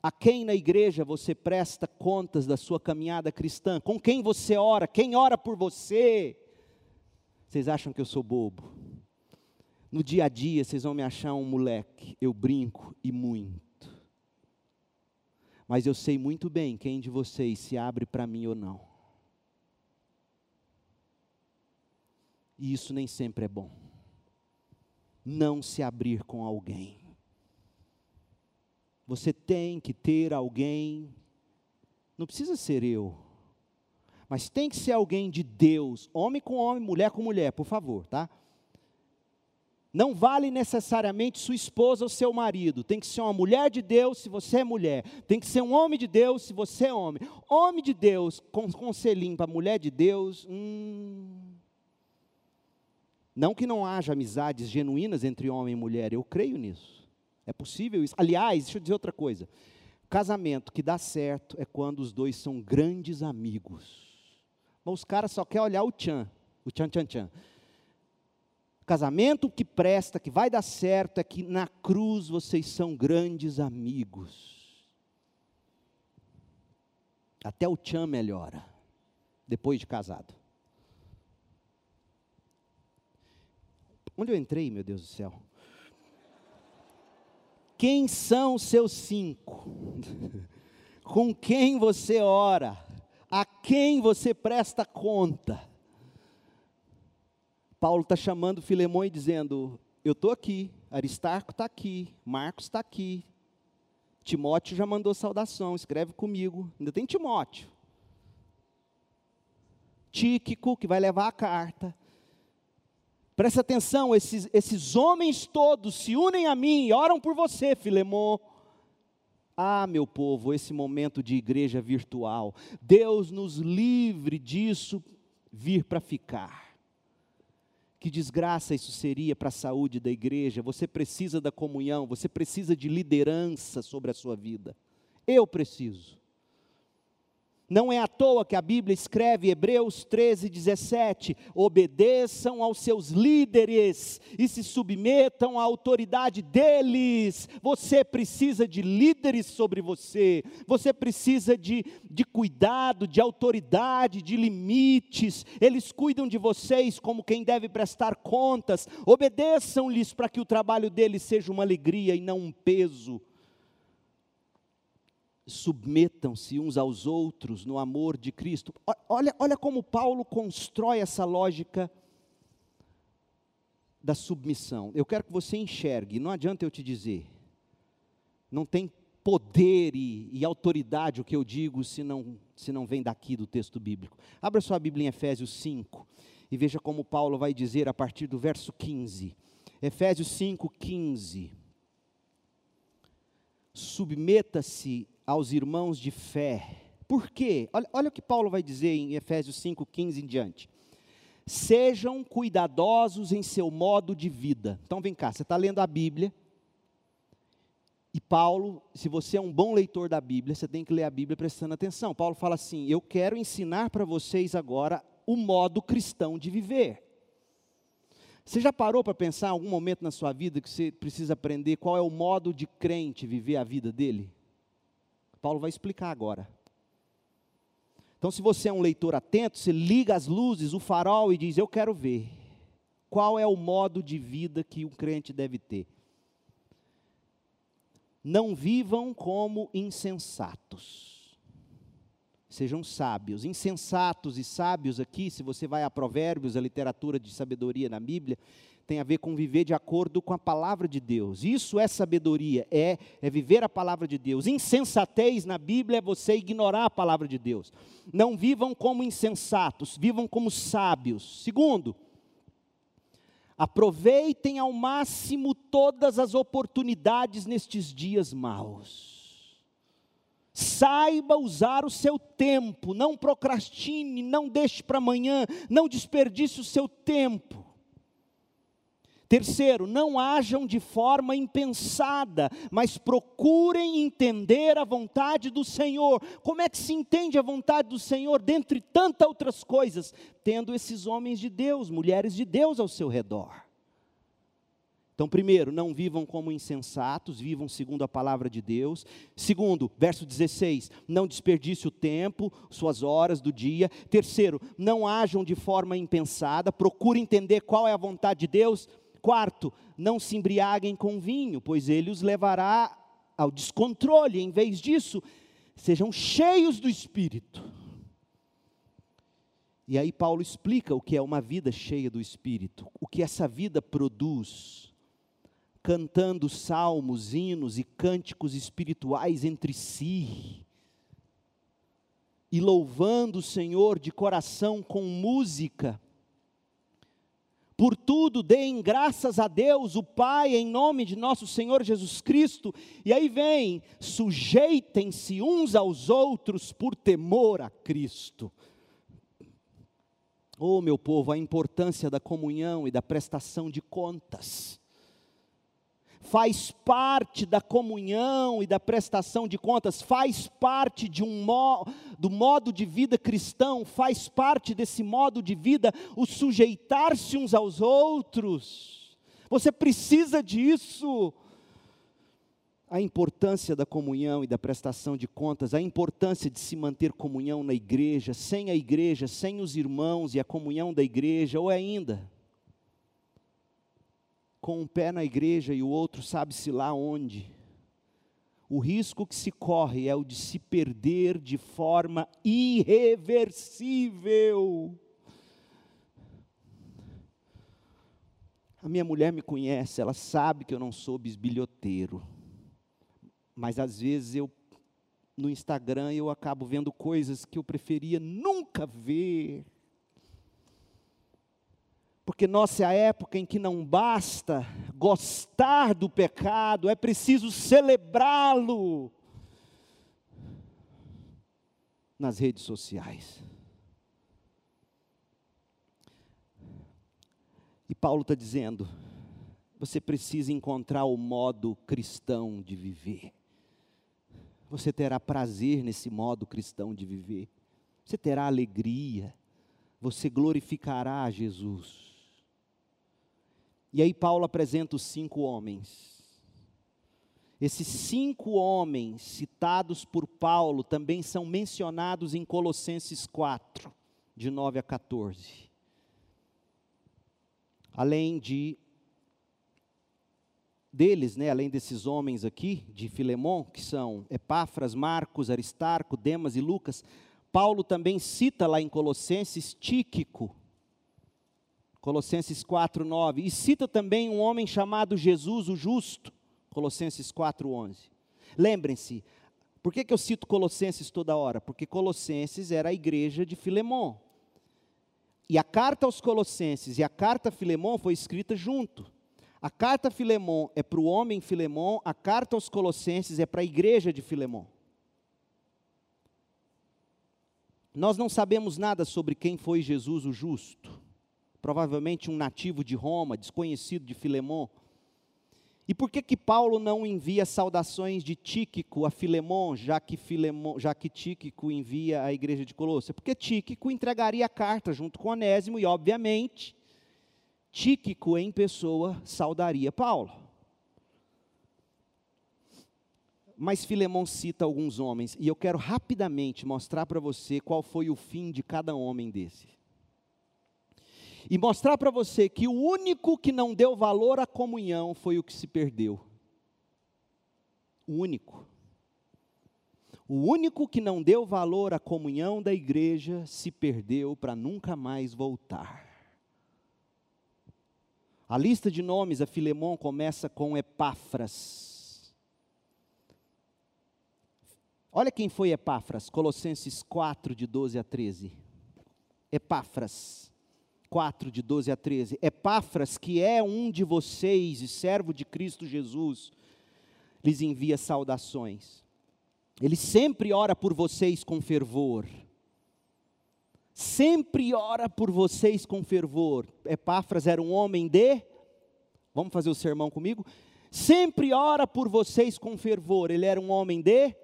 A quem na igreja você presta contas da sua caminhada cristã? Com quem você ora? Quem ora por você? Vocês acham que eu sou bobo? No dia a dia, vocês vão me achar um moleque, eu brinco e muito. Mas eu sei muito bem quem de vocês se abre para mim ou não. E isso nem sempre é bom. Não se abrir com alguém. Você tem que ter alguém, não precisa ser eu, mas tem que ser alguém de Deus, homem com homem, mulher com mulher, por favor, tá? Não vale necessariamente sua esposa ou seu marido. Tem que ser uma mulher de Deus se você é mulher. Tem que ser um homem de Deus se você é homem. Homem de Deus com conselhinho para mulher de Deus. Hum. Não que não haja amizades genuínas entre homem e mulher. Eu creio nisso. É possível isso. Aliás, deixa eu dizer outra coisa. Casamento que dá certo é quando os dois são grandes amigos. Mas os caras só querem olhar o tchan. O tchan, tchan, tchan. Casamento que presta, que vai dar certo, é que na cruz vocês são grandes amigos. Até o tchan melhora, depois de casado. Onde eu entrei, meu Deus do céu? Quem são seus cinco? Com quem você ora? A quem você presta conta? Paulo está chamando Filemão e dizendo: Eu estou aqui, Aristarco está aqui, Marcos está aqui, Timóteo já mandou saudação, escreve comigo. Ainda tem Timóteo. Tíquico, que vai levar a carta. Presta atenção, esses, esses homens todos se unem a mim e oram por você, Filemão. Ah, meu povo, esse momento de igreja virtual, Deus nos livre disso vir para ficar. Que desgraça isso seria para a saúde da igreja. Você precisa da comunhão, você precisa de liderança sobre a sua vida. Eu preciso. Não é à toa que a Bíblia escreve, Hebreus 13, 17: obedeçam aos seus líderes e se submetam à autoridade deles. Você precisa de líderes sobre você, você precisa de, de cuidado, de autoridade, de limites. Eles cuidam de vocês como quem deve prestar contas. Obedeçam-lhes para que o trabalho deles seja uma alegria e não um peso submetam-se uns aos outros no amor de Cristo. Olha, olha como Paulo constrói essa lógica da submissão. Eu quero que você enxergue, não adianta eu te dizer, não tem poder e, e, autoridade o que eu digo se não, se não vem daqui do texto bíblico. Abra sua Bíblia em Efésios 5 e veja como Paulo vai dizer a partir do verso 15. Efésios 5, 15. Submeta-se aos irmãos de fé. Por quê? Olha, olha o que Paulo vai dizer em Efésios 5, 15 em diante. Sejam cuidadosos em seu modo de vida. Então vem cá, você está lendo a Bíblia. E Paulo, se você é um bom leitor da Bíblia, você tem que ler a Bíblia prestando atenção. Paulo fala assim: Eu quero ensinar para vocês agora o modo cristão de viver. Você já parou para pensar em algum momento na sua vida que você precisa aprender qual é o modo de crente viver a vida dele? Paulo vai explicar agora. Então, se você é um leitor atento, você liga as luzes, o farol e diz: Eu quero ver qual é o modo de vida que um crente deve ter. Não vivam como insensatos. Sejam sábios. Insensatos e sábios aqui, se você vai a Provérbios, a literatura de sabedoria na Bíblia, tem a ver com viver de acordo com a palavra de Deus. Isso é sabedoria, é, é viver a palavra de Deus. Insensatez na Bíblia é você ignorar a palavra de Deus. Não vivam como insensatos, vivam como sábios. Segundo, aproveitem ao máximo todas as oportunidades nestes dias maus. Saiba usar o seu tempo, não procrastine, não deixe para amanhã, não desperdice o seu tempo. Terceiro, não hajam de forma impensada, mas procurem entender a vontade do Senhor. Como é que se entende a vontade do Senhor, dentre tantas outras coisas? Tendo esses homens de Deus, mulheres de Deus ao seu redor. Então, primeiro, não vivam como insensatos, vivam segundo a palavra de Deus. Segundo, verso 16, não desperdice o tempo, suas horas do dia. Terceiro, não hajam de forma impensada, procure entender qual é a vontade de Deus. Quarto, não se embriaguem com vinho, pois ele os levará ao descontrole. Em vez disso, sejam cheios do Espírito. E aí Paulo explica o que é uma vida cheia do Espírito, o que essa vida produz, cantando salmos, hinos e cânticos espirituais entre si, e louvando o Senhor de coração com música por tudo, deem graças a Deus, o Pai, em nome de nosso Senhor Jesus Cristo. E aí vem: sujeitem-se uns aos outros por temor a Cristo. Oh, meu povo, a importância da comunhão e da prestação de contas faz parte da comunhão e da prestação de contas, faz parte de um mo do modo de vida cristão, faz parte desse modo de vida o sujeitar-se uns aos outros. Você precisa disso. A importância da comunhão e da prestação de contas, a importância de se manter comunhão na igreja, sem a igreja, sem os irmãos e a comunhão da igreja, ou ainda, com um pé na igreja e o outro sabe-se lá onde. O risco que se corre é o de se perder de forma irreversível. A minha mulher me conhece, ela sabe que eu não sou bisbilhoteiro. Mas às vezes eu no Instagram eu acabo vendo coisas que eu preferia nunca ver. Porque nossa é a época em que não basta gostar do pecado, é preciso celebrá-lo nas redes sociais. E Paulo está dizendo: você precisa encontrar o modo cristão de viver. Você terá prazer nesse modo cristão de viver. Você terá alegria. Você glorificará a Jesus. E aí Paulo apresenta os cinco homens. Esses cinco homens citados por Paulo também são mencionados em Colossenses 4, de 9 a 14. Além de deles, né, além desses homens aqui, de Filemon, que são Epáfras, Marcos, Aristarco, Demas e Lucas, Paulo também cita lá em Colossenses Tíquico, Colossenses 4, 9. E cita também um homem chamado Jesus o Justo, Colossenses 4, 11. Lembrem-se, por que, que eu cito Colossenses toda hora? Porque Colossenses era a igreja de Filemon. E a carta aos Colossenses e a carta a Filemon foi escrita junto. A carta a Filemon é para o homem Filemon, a carta aos Colossenses é para a igreja de Filemon. Nós não sabemos nada sobre quem foi Jesus o justo provavelmente um nativo de Roma, desconhecido de Filemon. E por que que Paulo não envia saudações de Tíquico a Filemon, já que, Filemon, já que Tíquico envia à igreja de Colossia? Porque Tíquico entregaria a carta junto com Onésimo e, obviamente, Tíquico em pessoa saudaria Paulo. Mas Filemon cita alguns homens, e eu quero rapidamente mostrar para você qual foi o fim de cada homem desse e mostrar para você que o único que não deu valor à comunhão foi o que se perdeu. O único. O único que não deu valor à comunhão da igreja se perdeu para nunca mais voltar. A lista de nomes a Filemão começa com Epáfras. Olha quem foi Epáfras, Colossenses 4, de 12 a 13. Epáfras, 4, de 12 a 13. Epáfras, que é um de vocês e servo de Cristo Jesus, lhes envia saudações. Ele sempre ora por vocês com fervor. Sempre ora por vocês com fervor. Epáfras era um homem de. Vamos fazer o sermão comigo? Sempre ora por vocês com fervor. Ele era um homem de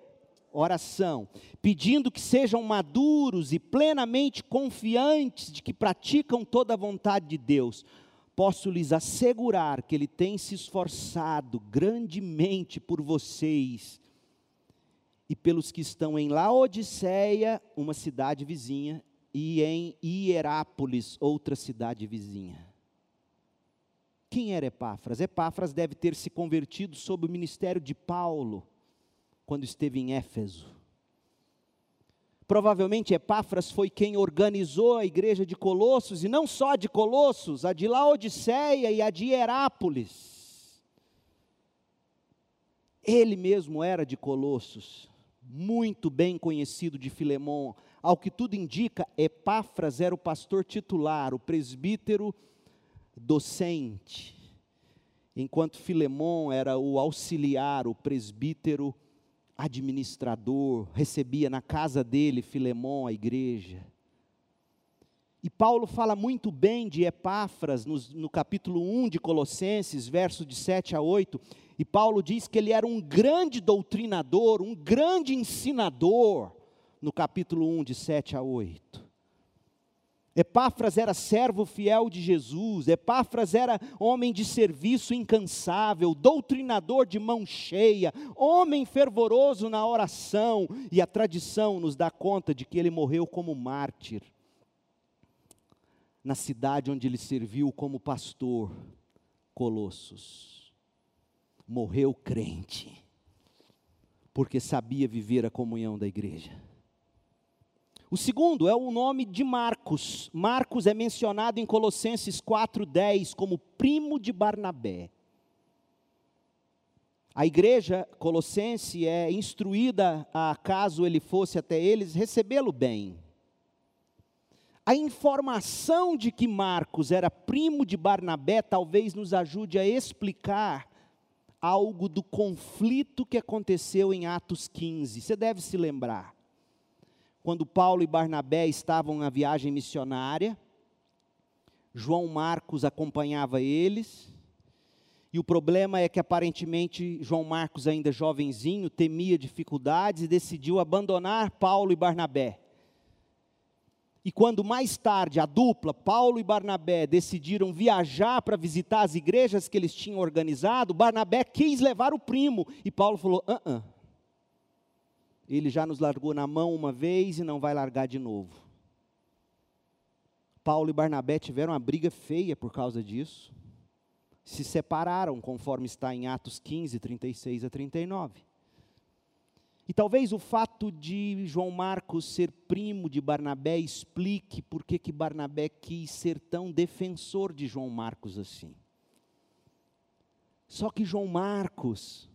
oração, pedindo que sejam maduros e plenamente confiantes de que praticam toda a vontade de Deus. Posso lhes assegurar que ele tem se esforçado grandemente por vocês e pelos que estão em Laodiceia, uma cidade vizinha, e em Hierápolis, outra cidade vizinha. Quem era Epáfras? Epáfras deve ter se convertido sob o ministério de Paulo, quando esteve em Éfeso. Provavelmente Epáfras foi quem organizou a igreja de Colossos, e não só de Colossos, a de Laodiceia e a de Hierápolis. Ele mesmo era de Colossos muito bem conhecido de Filemão. Ao que tudo indica, Epáfras era o pastor titular, o presbítero docente, enquanto Filemão era o auxiliar, o presbítero administrador, recebia na casa dele Filemão a igreja. E Paulo fala muito bem de Epáfras no, no capítulo 1 de Colossenses, versos de 7 a 8. E Paulo diz que ele era um grande doutrinador, um grande ensinador, no capítulo 1, de 7 a 8. Epáfras era servo fiel de Jesus, Epáfras era homem de serviço incansável, doutrinador de mão cheia, homem fervoroso na oração, e a tradição nos dá conta de que ele morreu como mártir na cidade onde ele serviu como pastor, Colossos. Morreu crente, porque sabia viver a comunhão da igreja. O segundo é o nome de Marcos. Marcos é mencionado em Colossenses 4:10 como primo de Barnabé. A igreja colossense é instruída a caso ele fosse até eles recebê-lo bem. A informação de que Marcos era primo de Barnabé talvez nos ajude a explicar algo do conflito que aconteceu em Atos 15. Você deve se lembrar. Quando Paulo e Barnabé estavam na viagem missionária, João Marcos acompanhava eles, e o problema é que aparentemente João Marcos, ainda jovenzinho, temia dificuldades e decidiu abandonar Paulo e Barnabé. E quando mais tarde a dupla, Paulo e Barnabé, decidiram viajar para visitar as igrejas que eles tinham organizado, Barnabé quis levar o primo. E Paulo falou: ah, ah. Ele já nos largou na mão uma vez e não vai largar de novo. Paulo e Barnabé tiveram uma briga feia por causa disso. Se separaram, conforme está em Atos 15, 36 a 39. E talvez o fato de João Marcos ser primo de Barnabé explique por que, que Barnabé quis ser tão defensor de João Marcos assim. Só que João Marcos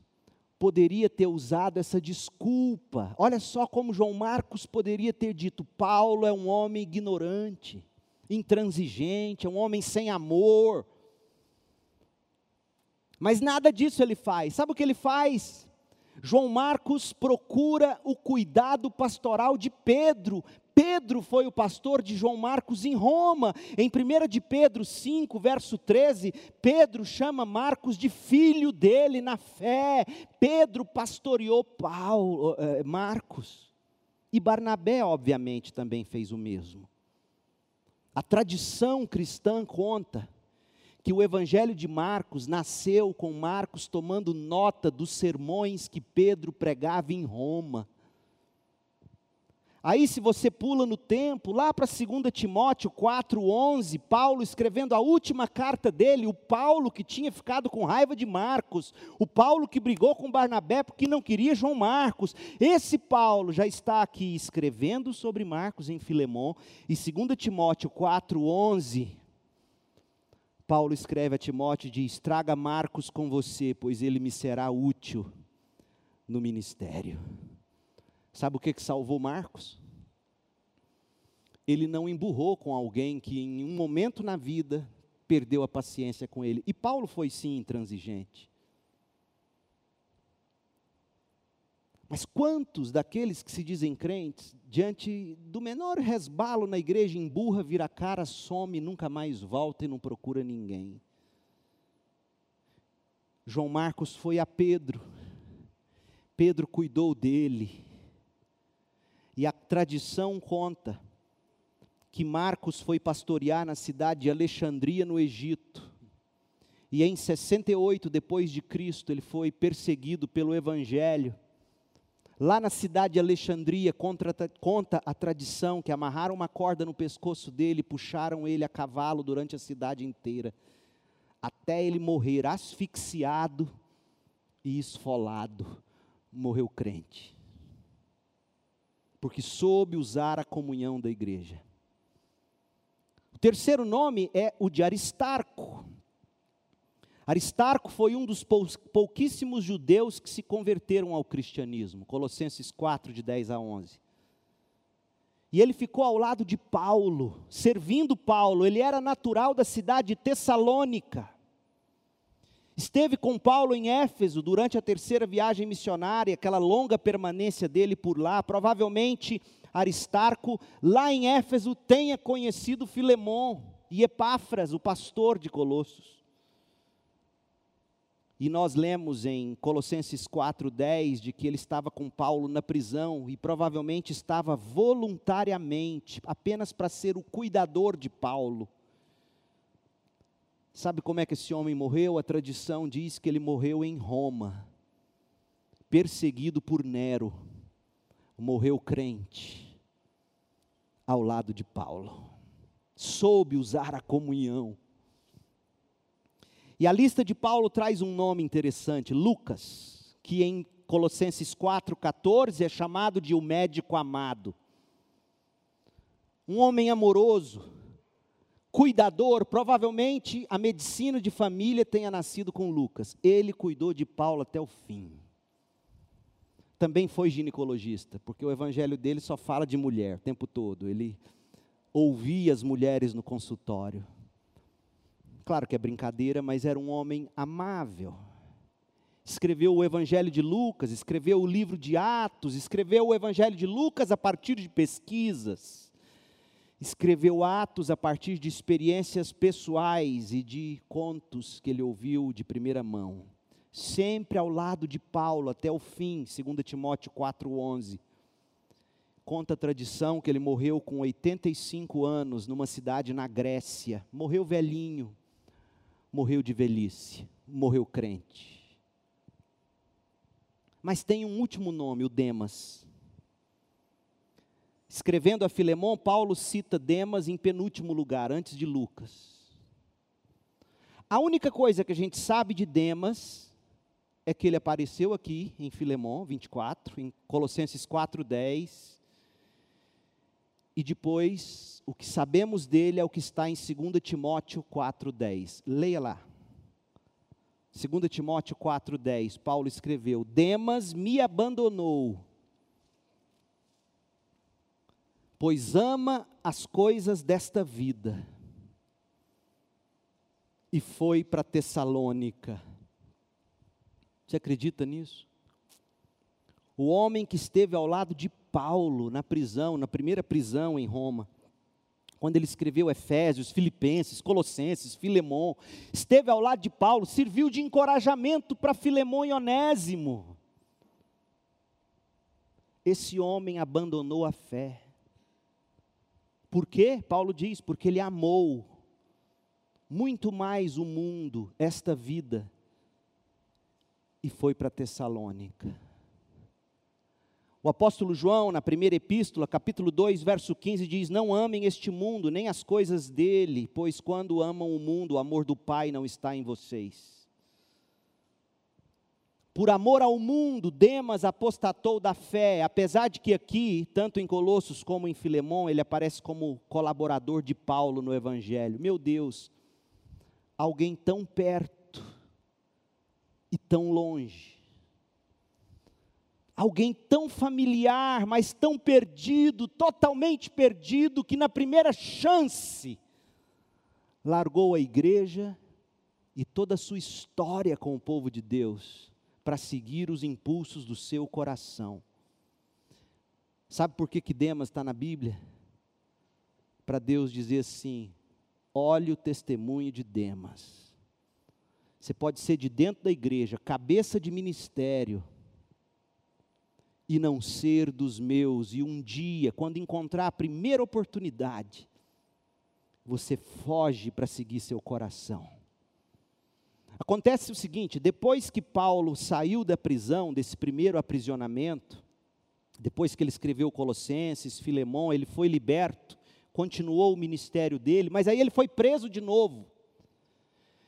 poderia ter usado essa desculpa. Olha só como João Marcos poderia ter dito: Paulo é um homem ignorante, intransigente, é um homem sem amor. Mas nada disso ele faz. Sabe o que ele faz? João Marcos procura o cuidado pastoral de Pedro. Pedro foi o pastor de João Marcos em Roma. Em 1 de Pedro 5, verso 13, Pedro chama Marcos de filho dele na fé. Pedro pastoreou Paulo, eh, Marcos. E Barnabé, obviamente, também fez o mesmo. A tradição cristã conta que o Evangelho de Marcos nasceu com Marcos tomando nota dos sermões que Pedro pregava em Roma. Aí, se você pula no tempo, lá para 2 Timóteo 4,11, Paulo escrevendo a última carta dele, o Paulo que tinha ficado com raiva de Marcos, o Paulo que brigou com Barnabé porque não queria João Marcos, esse Paulo já está aqui escrevendo sobre Marcos em Filemão, e 2 Timóteo 4,11, Paulo escreve a Timóteo e diz: Traga Marcos com você, pois ele me será útil no ministério. Sabe o que, que salvou Marcos? Ele não emburrou com alguém que em um momento na vida perdeu a paciência com ele. E Paulo foi sim intransigente. Mas quantos daqueles que se dizem crentes, diante do menor resbalo na igreja, emburra, vira cara, some, nunca mais volta e não procura ninguém? João Marcos foi a Pedro, Pedro cuidou dele, e a tradição conta que Marcos foi pastorear na cidade de Alexandria, no Egito. E em 68 depois de Cristo, ele foi perseguido pelo evangelho. Lá na cidade de Alexandria, contra, conta a tradição que amarraram uma corda no pescoço dele e puxaram ele a cavalo durante a cidade inteira, até ele morrer asfixiado e esfolado. Morreu crente porque soube usar a comunhão da igreja. O terceiro nome é o de Aristarco. Aristarco foi um dos pouquíssimos judeus que se converteram ao cristianismo, Colossenses 4, de 10 a 11. E ele ficou ao lado de Paulo, servindo Paulo, ele era natural da cidade de Tessalônica. Esteve com Paulo em Éfeso durante a terceira viagem missionária, aquela longa permanência dele por lá. Provavelmente Aristarco, lá em Éfeso, tenha conhecido Filemon e Epáfras, o pastor de Colossos. E nós lemos em Colossenses 4:10 de que ele estava com Paulo na prisão e provavelmente estava voluntariamente, apenas para ser o cuidador de Paulo. Sabe como é que esse homem morreu? A tradição diz que ele morreu em Roma, perseguido por Nero. Morreu crente, ao lado de Paulo. Soube usar a comunhão. E a lista de Paulo traz um nome interessante, Lucas, que em Colossenses 4,14 é chamado de o médico amado. Um homem amoroso, cuidador, provavelmente a medicina de família tenha nascido com Lucas. Ele cuidou de Paulo até o fim. Também foi ginecologista, porque o evangelho dele só fala de mulher o tempo todo. Ele ouvia as mulheres no consultório. Claro que é brincadeira, mas era um homem amável. Escreveu o Evangelho de Lucas, escreveu o livro de Atos, escreveu o Evangelho de Lucas a partir de pesquisas escreveu Atos a partir de experiências pessoais e de contos que ele ouviu de primeira mão. Sempre ao lado de Paulo até o fim, 2 Timóteo 4,11. Conta a tradição que ele morreu com 85 anos numa cidade na Grécia. Morreu velhinho, morreu de velhice, morreu crente. Mas tem um último nome, o Demas. Escrevendo a Filemão, Paulo cita Demas em penúltimo lugar, antes de Lucas. A única coisa que a gente sabe de Demas é que ele apareceu aqui em Filemão 24, em Colossenses 4:10. E depois, o que sabemos dele é o que está em 2 Timóteo 4:10. Leia lá. 2 Timóteo 4:10, Paulo escreveu: Demas me abandonou pois ama as coisas desta vida. E foi para Tessalônica. Você acredita nisso? O homem que esteve ao lado de Paulo na prisão, na primeira prisão em Roma, quando ele escreveu Efésios, Filipenses, Colossenses, Filemão, esteve ao lado de Paulo, serviu de encorajamento para Filemão e Onésimo. Esse homem abandonou a fé. Por quê? Paulo diz: porque ele amou muito mais o mundo, esta vida, e foi para Tessalônica. O apóstolo João, na primeira epístola, capítulo 2, verso 15, diz: Não amem este mundo, nem as coisas dele, pois quando amam o mundo, o amor do Pai não está em vocês. Por amor ao mundo, Demas apostatou da fé, apesar de que aqui, tanto em Colossos como em Filemão, ele aparece como colaborador de Paulo no Evangelho. Meu Deus, alguém tão perto e tão longe. Alguém tão familiar, mas tão perdido, totalmente perdido, que na primeira chance largou a igreja e toda a sua história com o povo de Deus para seguir os impulsos do seu coração. Sabe por que, que Demas está na Bíblia? Para Deus dizer assim: olhe o testemunho de Demas. Você pode ser de dentro da igreja, cabeça de ministério, e não ser dos meus. E um dia, quando encontrar a primeira oportunidade, você foge para seguir seu coração. Acontece o seguinte: depois que Paulo saiu da prisão, desse primeiro aprisionamento, depois que ele escreveu Colossenses, Filemão, ele foi liberto, continuou o ministério dele, mas aí ele foi preso de novo.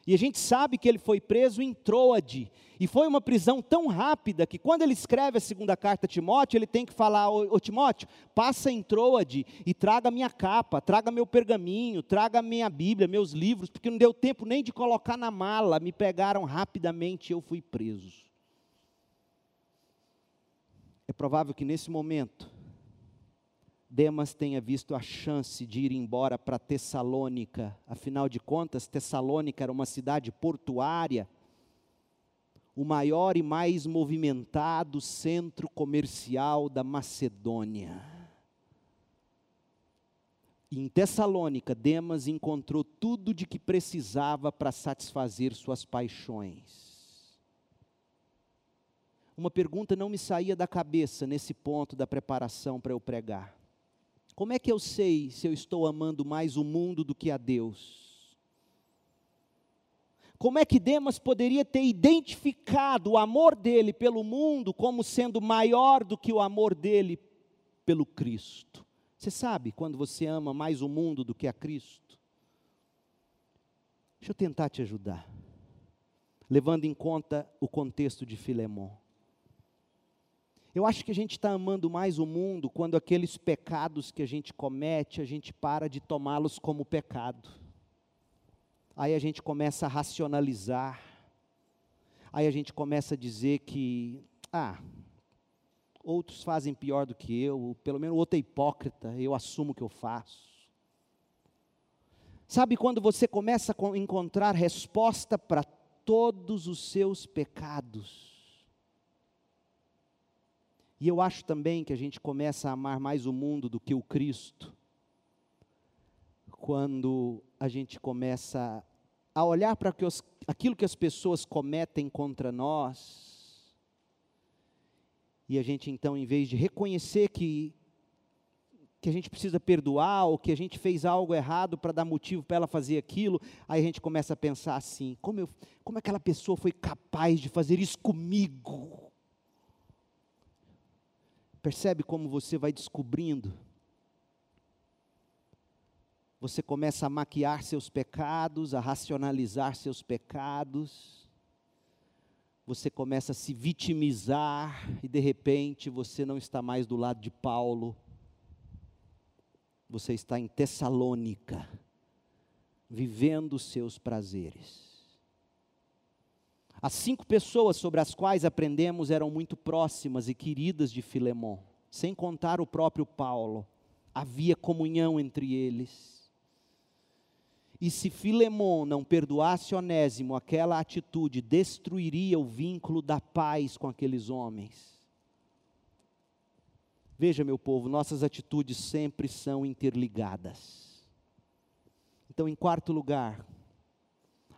E a gente sabe que ele foi preso em Troade. E foi uma prisão tão rápida que quando ele escreve a segunda carta a Timóteo, ele tem que falar: Ô, Timóteo, passa em Troade e traga minha capa, traga meu pergaminho, traga minha Bíblia, meus livros, porque não deu tempo nem de colocar na mala, me pegaram rapidamente e eu fui preso. É provável que nesse momento, Demas tenha visto a chance de ir embora para Tessalônica. Afinal de contas, Tessalônica era uma cidade portuária, o maior e mais movimentado centro comercial da Macedônia. Em Tessalônica, Demas encontrou tudo de que precisava para satisfazer suas paixões. Uma pergunta não me saía da cabeça nesse ponto da preparação para eu pregar. Como é que eu sei se eu estou amando mais o mundo do que a Deus? Como é que Demas poderia ter identificado o amor dele pelo mundo como sendo maior do que o amor dele pelo Cristo? Você sabe quando você ama mais o mundo do que a Cristo? Deixa eu tentar te ajudar, levando em conta o contexto de Filemão. Eu acho que a gente está amando mais o mundo quando aqueles pecados que a gente comete, a gente para de tomá-los como pecado. Aí a gente começa a racionalizar. Aí a gente começa a dizer que, ah, outros fazem pior do que eu, pelo menos outro é hipócrita, eu assumo que eu faço. Sabe quando você começa a encontrar resposta para todos os seus pecados? E eu acho também que a gente começa a amar mais o mundo do que o Cristo, quando a gente começa a olhar para aquilo que as pessoas cometem contra nós, e a gente então, em vez de reconhecer que, que a gente precisa perdoar, ou que a gente fez algo errado para dar motivo para ela fazer aquilo, aí a gente começa a pensar assim: como, eu, como aquela pessoa foi capaz de fazer isso comigo? Percebe como você vai descobrindo? Você começa a maquiar seus pecados, a racionalizar seus pecados. Você começa a se vitimizar e de repente você não está mais do lado de Paulo. Você está em Tessalônica, vivendo os seus prazeres. As cinco pessoas sobre as quais aprendemos eram muito próximas e queridas de Filemão, sem contar o próprio Paulo. Havia comunhão entre eles. E se Filemão não perdoasse Onésimo, aquela atitude destruiria o vínculo da paz com aqueles homens. Veja, meu povo, nossas atitudes sempre são interligadas. Então, em quarto lugar,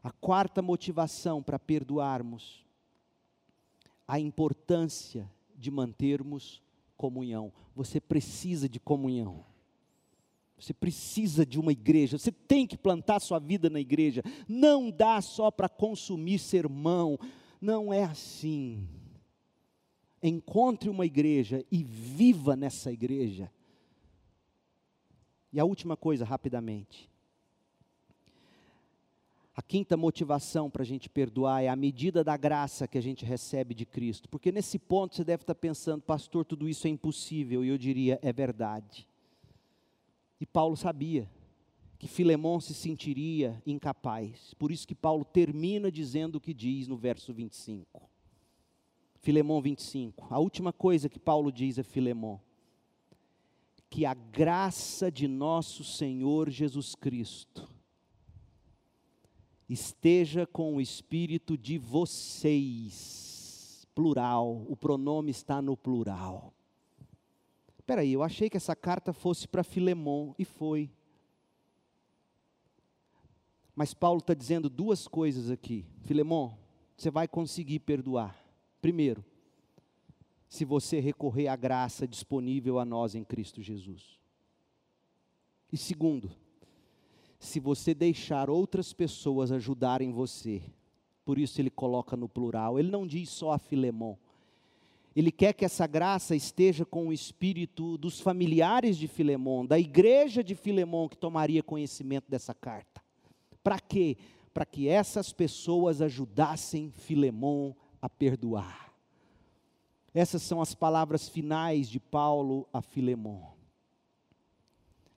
a quarta motivação para perdoarmos, a importância de mantermos comunhão. Você precisa de comunhão. Você precisa de uma igreja, você tem que plantar sua vida na igreja. Não dá só para consumir sermão, não é assim. encontre uma igreja e viva nessa igreja. E a última coisa, rapidamente. A quinta motivação para a gente perdoar é a medida da graça que a gente recebe de Cristo. Porque nesse ponto você deve estar pensando, pastor, tudo isso é impossível. E eu diria, é verdade. E Paulo sabia que Filemão se sentiria incapaz. Por isso que Paulo termina dizendo o que diz no verso 25. Filemão 25. A última coisa que Paulo diz a Filemão que a graça de nosso Senhor Jesus Cristo esteja com o espírito de vocês. Plural, o pronome está no plural. Espera aí, eu achei que essa carta fosse para Filemon, e foi. Mas Paulo está dizendo duas coisas aqui. Filemon, você vai conseguir perdoar. Primeiro, se você recorrer à graça disponível a nós em Cristo Jesus. E segundo, se você deixar outras pessoas ajudarem você, por isso ele coloca no plural, ele não diz só a Filemão. Ele quer que essa graça esteja com o espírito dos familiares de Filemão, da igreja de Filemão que tomaria conhecimento dessa carta. Para quê? Para que essas pessoas ajudassem Filemão a perdoar. Essas são as palavras finais de Paulo a Filemão.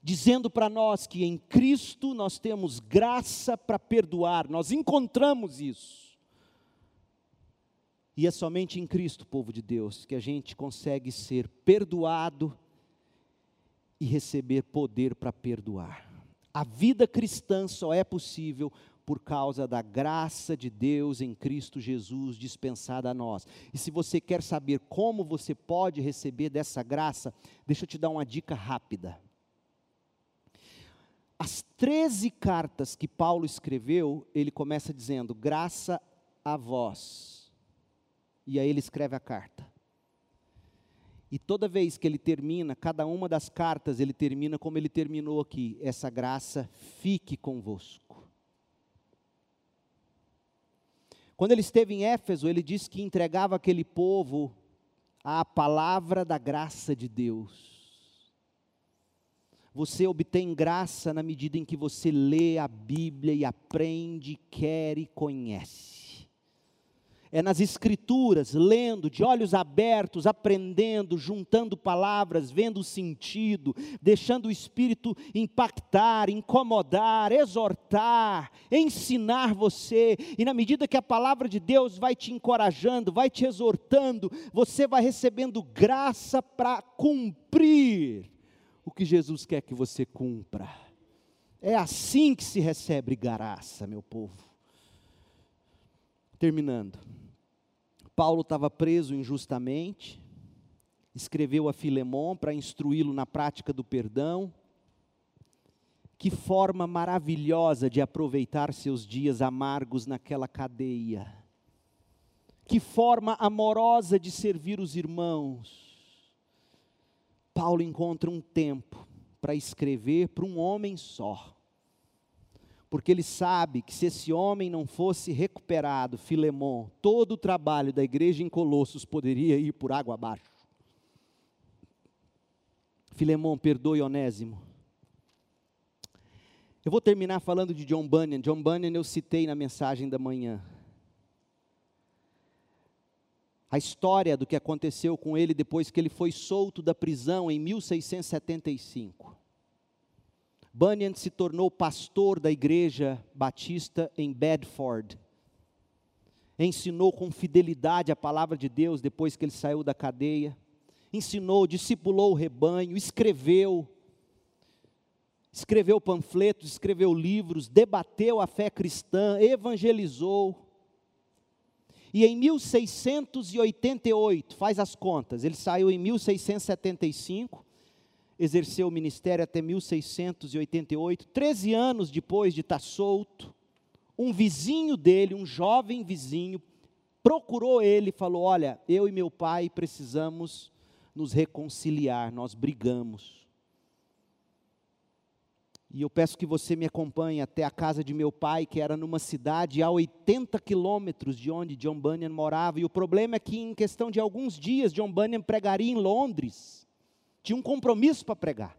Dizendo para nós que em Cristo nós temos graça para perdoar, nós encontramos isso. E é somente em Cristo, povo de Deus, que a gente consegue ser perdoado e receber poder para perdoar. A vida cristã só é possível por causa da graça de Deus em Cristo Jesus dispensada a nós. E se você quer saber como você pode receber dessa graça, deixa eu te dar uma dica rápida. As 13 cartas que Paulo escreveu, ele começa dizendo: graça a vós. E aí ele escreve a carta. E toda vez que ele termina, cada uma das cartas, ele termina como ele terminou aqui: essa graça fique convosco. Quando ele esteve em Éfeso, ele disse que entregava aquele povo à palavra da graça de Deus. Você obtém graça na medida em que você lê a Bíblia e aprende, quer e conhece. É nas Escrituras, lendo, de olhos abertos, aprendendo, juntando palavras, vendo o sentido, deixando o Espírito impactar, incomodar, exortar, ensinar você, e na medida que a palavra de Deus vai te encorajando, vai te exortando, você vai recebendo graça para cumprir o que Jesus quer que você cumpra. É assim que se recebe graça, meu povo. Terminando. Paulo estava preso injustamente, escreveu a Filemão para instruí-lo na prática do perdão. Que forma maravilhosa de aproveitar seus dias amargos naquela cadeia. Que forma amorosa de servir os irmãos. Paulo encontra um tempo para escrever para um homem só porque ele sabe que se esse homem não fosse recuperado, Filemon, todo o trabalho da igreja em Colossos poderia ir por água abaixo. Filemon, perdoe Onésimo. Eu vou terminar falando de John Bunyan. John Bunyan eu citei na mensagem da manhã. A história do que aconteceu com ele depois que ele foi solto da prisão em 1675. Bunyan se tornou pastor da igreja batista em Bedford. Ensinou com fidelidade a palavra de Deus depois que ele saiu da cadeia. Ensinou, discipulou o rebanho, escreveu. Escreveu panfletos, escreveu livros, debateu a fé cristã, evangelizou. E em 1688, faz as contas, ele saiu em 1675, exerceu o ministério até 1688, 13 anos depois de estar solto, um vizinho dele, um jovem vizinho, procurou ele e falou: Olha, eu e meu pai precisamos nos reconciliar, nós brigamos. E eu peço que você me acompanhe até a casa de meu pai, que era numa cidade a 80 quilômetros de onde John Bunyan morava. E o problema é que, em questão de alguns dias, John Bunyan pregaria em Londres. Tinha um compromisso para pregar.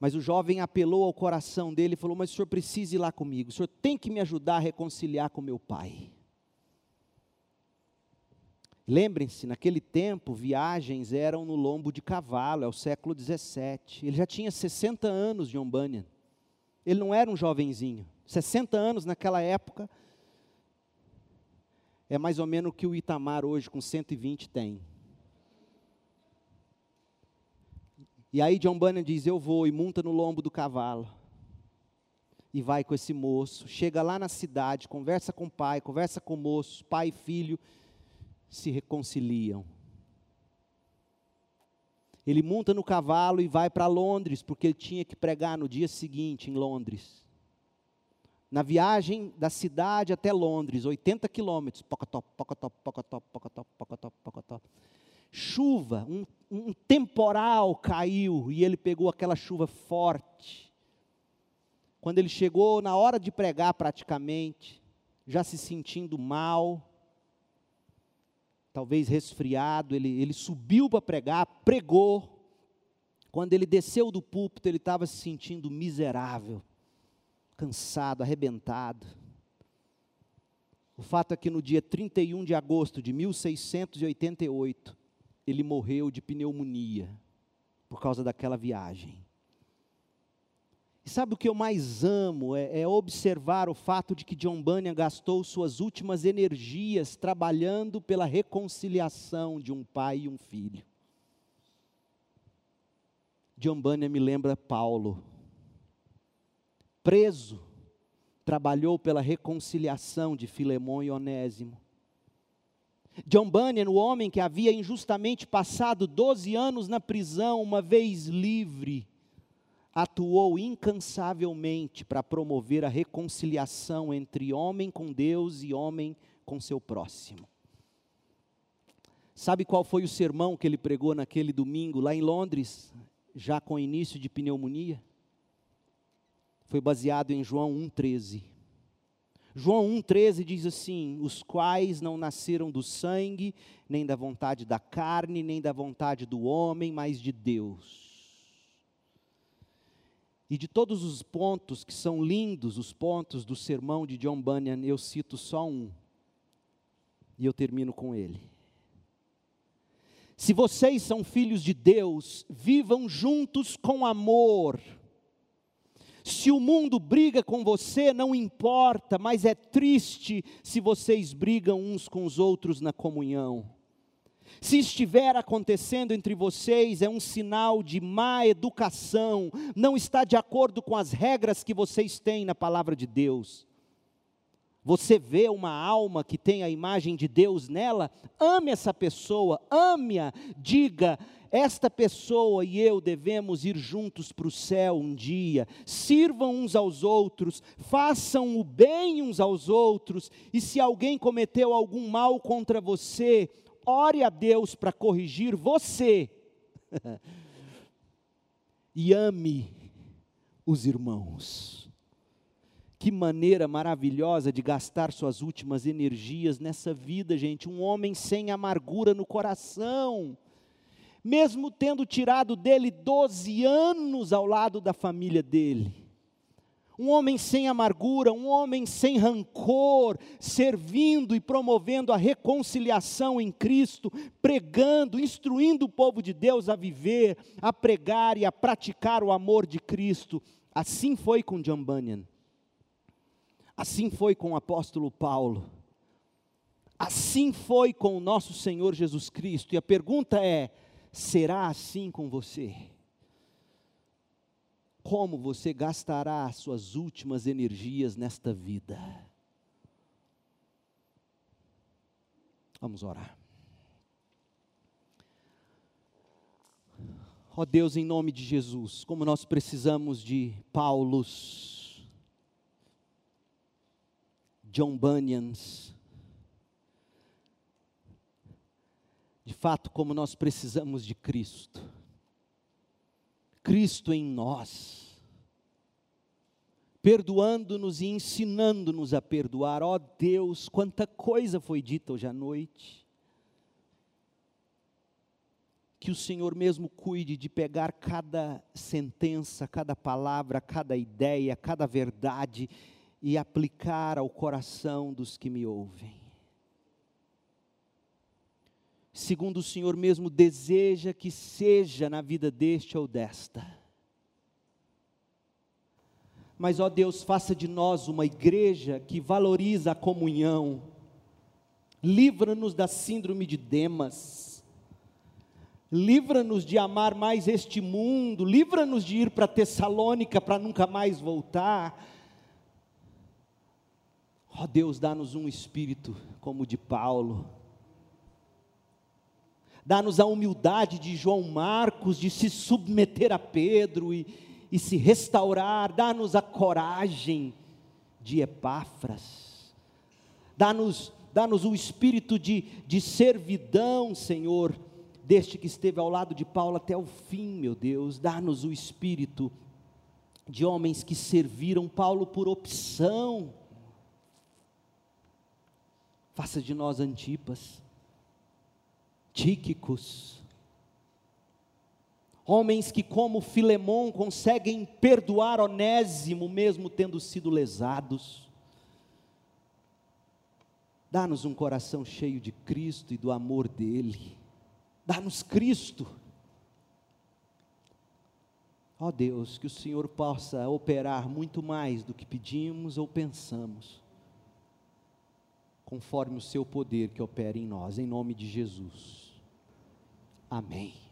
Mas o jovem apelou ao coração dele e falou: Mas o senhor precisa ir lá comigo, o senhor tem que me ajudar a reconciliar com meu pai. Lembrem-se, naquele tempo, viagens eram no lombo de cavalo, é o século 17. Ele já tinha 60 anos, John Bunyan. Ele não era um jovenzinho. 60 anos naquela época é mais ou menos o que o Itamar hoje, com 120, tem. E aí John Bunyan diz: Eu vou, e monta no lombo do cavalo. E vai com esse moço. Chega lá na cidade, conversa com o pai, conversa com o moço, pai e filho se reconciliam. Ele monta no cavalo e vai para Londres, porque ele tinha que pregar no dia seguinte em Londres. Na viagem da cidade até Londres, 80 quilômetros, pocotó, pocotó, pocotó, pocotó, pocotó, pocotó. Chuva, um, um temporal caiu e ele pegou aquela chuva forte. Quando ele chegou na hora de pregar praticamente, já se sentindo mal, talvez resfriado, ele, ele subiu para pregar, pregou. Quando ele desceu do púlpito, ele estava se sentindo miserável, cansado, arrebentado. O fato é que no dia 31 de agosto de 1688, ele morreu de pneumonia, por causa daquela viagem. Sabe o que eu mais amo? É, é, observar o fato de que John Bunyan gastou suas últimas energias trabalhando pela reconciliação de um pai e um filho. John Bunyan me lembra Paulo. Preso, trabalhou pela reconciliação de Filemão e Onésimo. John Bunyan, o homem que havia injustamente passado 12 anos na prisão, uma vez livre, atuou incansavelmente para promover a reconciliação entre homem com Deus e homem com seu próximo. Sabe qual foi o sermão que ele pregou naquele domingo lá em Londres, já com início de pneumonia? Foi baseado em João 1,13. João 1,13 diz assim: Os quais não nasceram do sangue, nem da vontade da carne, nem da vontade do homem, mas de Deus. E de todos os pontos que são lindos, os pontos do sermão de John Bunyan, eu cito só um. E eu termino com ele. Se vocês são filhos de Deus, vivam juntos com amor. Se o mundo briga com você, não importa, mas é triste se vocês brigam uns com os outros na comunhão. Se estiver acontecendo entre vocês, é um sinal de má educação, não está de acordo com as regras que vocês têm na palavra de Deus. Você vê uma alma que tem a imagem de Deus nela, ame essa pessoa, ame-a, diga, esta pessoa e eu devemos ir juntos para o céu um dia, sirvam uns aos outros, façam o bem uns aos outros, e se alguém cometeu algum mal contra você, ore a Deus para corrigir você. e ame os irmãos. Que maneira maravilhosa de gastar suas últimas energias nessa vida, gente. Um homem sem amargura no coração, mesmo tendo tirado dele 12 anos ao lado da família dele um homem sem amargura, um homem sem rancor, servindo e promovendo a reconciliação em Cristo, pregando, instruindo o povo de Deus a viver, a pregar e a praticar o amor de Cristo. Assim foi com John Bunyan. Assim foi com o apóstolo Paulo. Assim foi com o nosso Senhor Jesus Cristo. E a pergunta é: será assim com você? Como você gastará suas últimas energias nesta vida. Vamos orar. Ó oh Deus, em nome de Jesus, como nós precisamos de Paulos, John Bunyans, de fato, como nós precisamos de Cristo. Cristo em nós. perdoando-nos e ensinando-nos a perdoar. Ó oh Deus, quanta coisa foi dita hoje à noite. Que o Senhor mesmo cuide de pegar cada sentença, cada palavra, cada ideia, cada verdade e aplicar ao coração dos que me ouvem. Segundo o Senhor mesmo deseja que seja na vida deste ou desta mas, ó Deus, faça de nós uma igreja que valoriza a comunhão. Livra-nos da síndrome de Demas. Livra-nos de amar mais este mundo. Livra-nos de ir para Tessalônica para nunca mais voltar. Ó Deus, dá-nos um espírito como o de Paulo. Dá-nos a humildade de João Marcos de se submeter a Pedro e e se restaurar, dá-nos a coragem de Epáfras, dá-nos dá o espírito de, de servidão, Senhor, deste que esteve ao lado de Paulo até o fim, meu Deus, dá-nos o espírito de homens que serviram Paulo por opção, faça de nós Antipas, Tíquicos, Homens que, como Filemão, conseguem perdoar Onésimo, mesmo tendo sido lesados. Dá-nos um coração cheio de Cristo e do amor dEle. Dá-nos Cristo. Ó oh Deus, que o Senhor possa operar muito mais do que pedimos ou pensamos, conforme o seu poder que opera em nós, em nome de Jesus. Amém.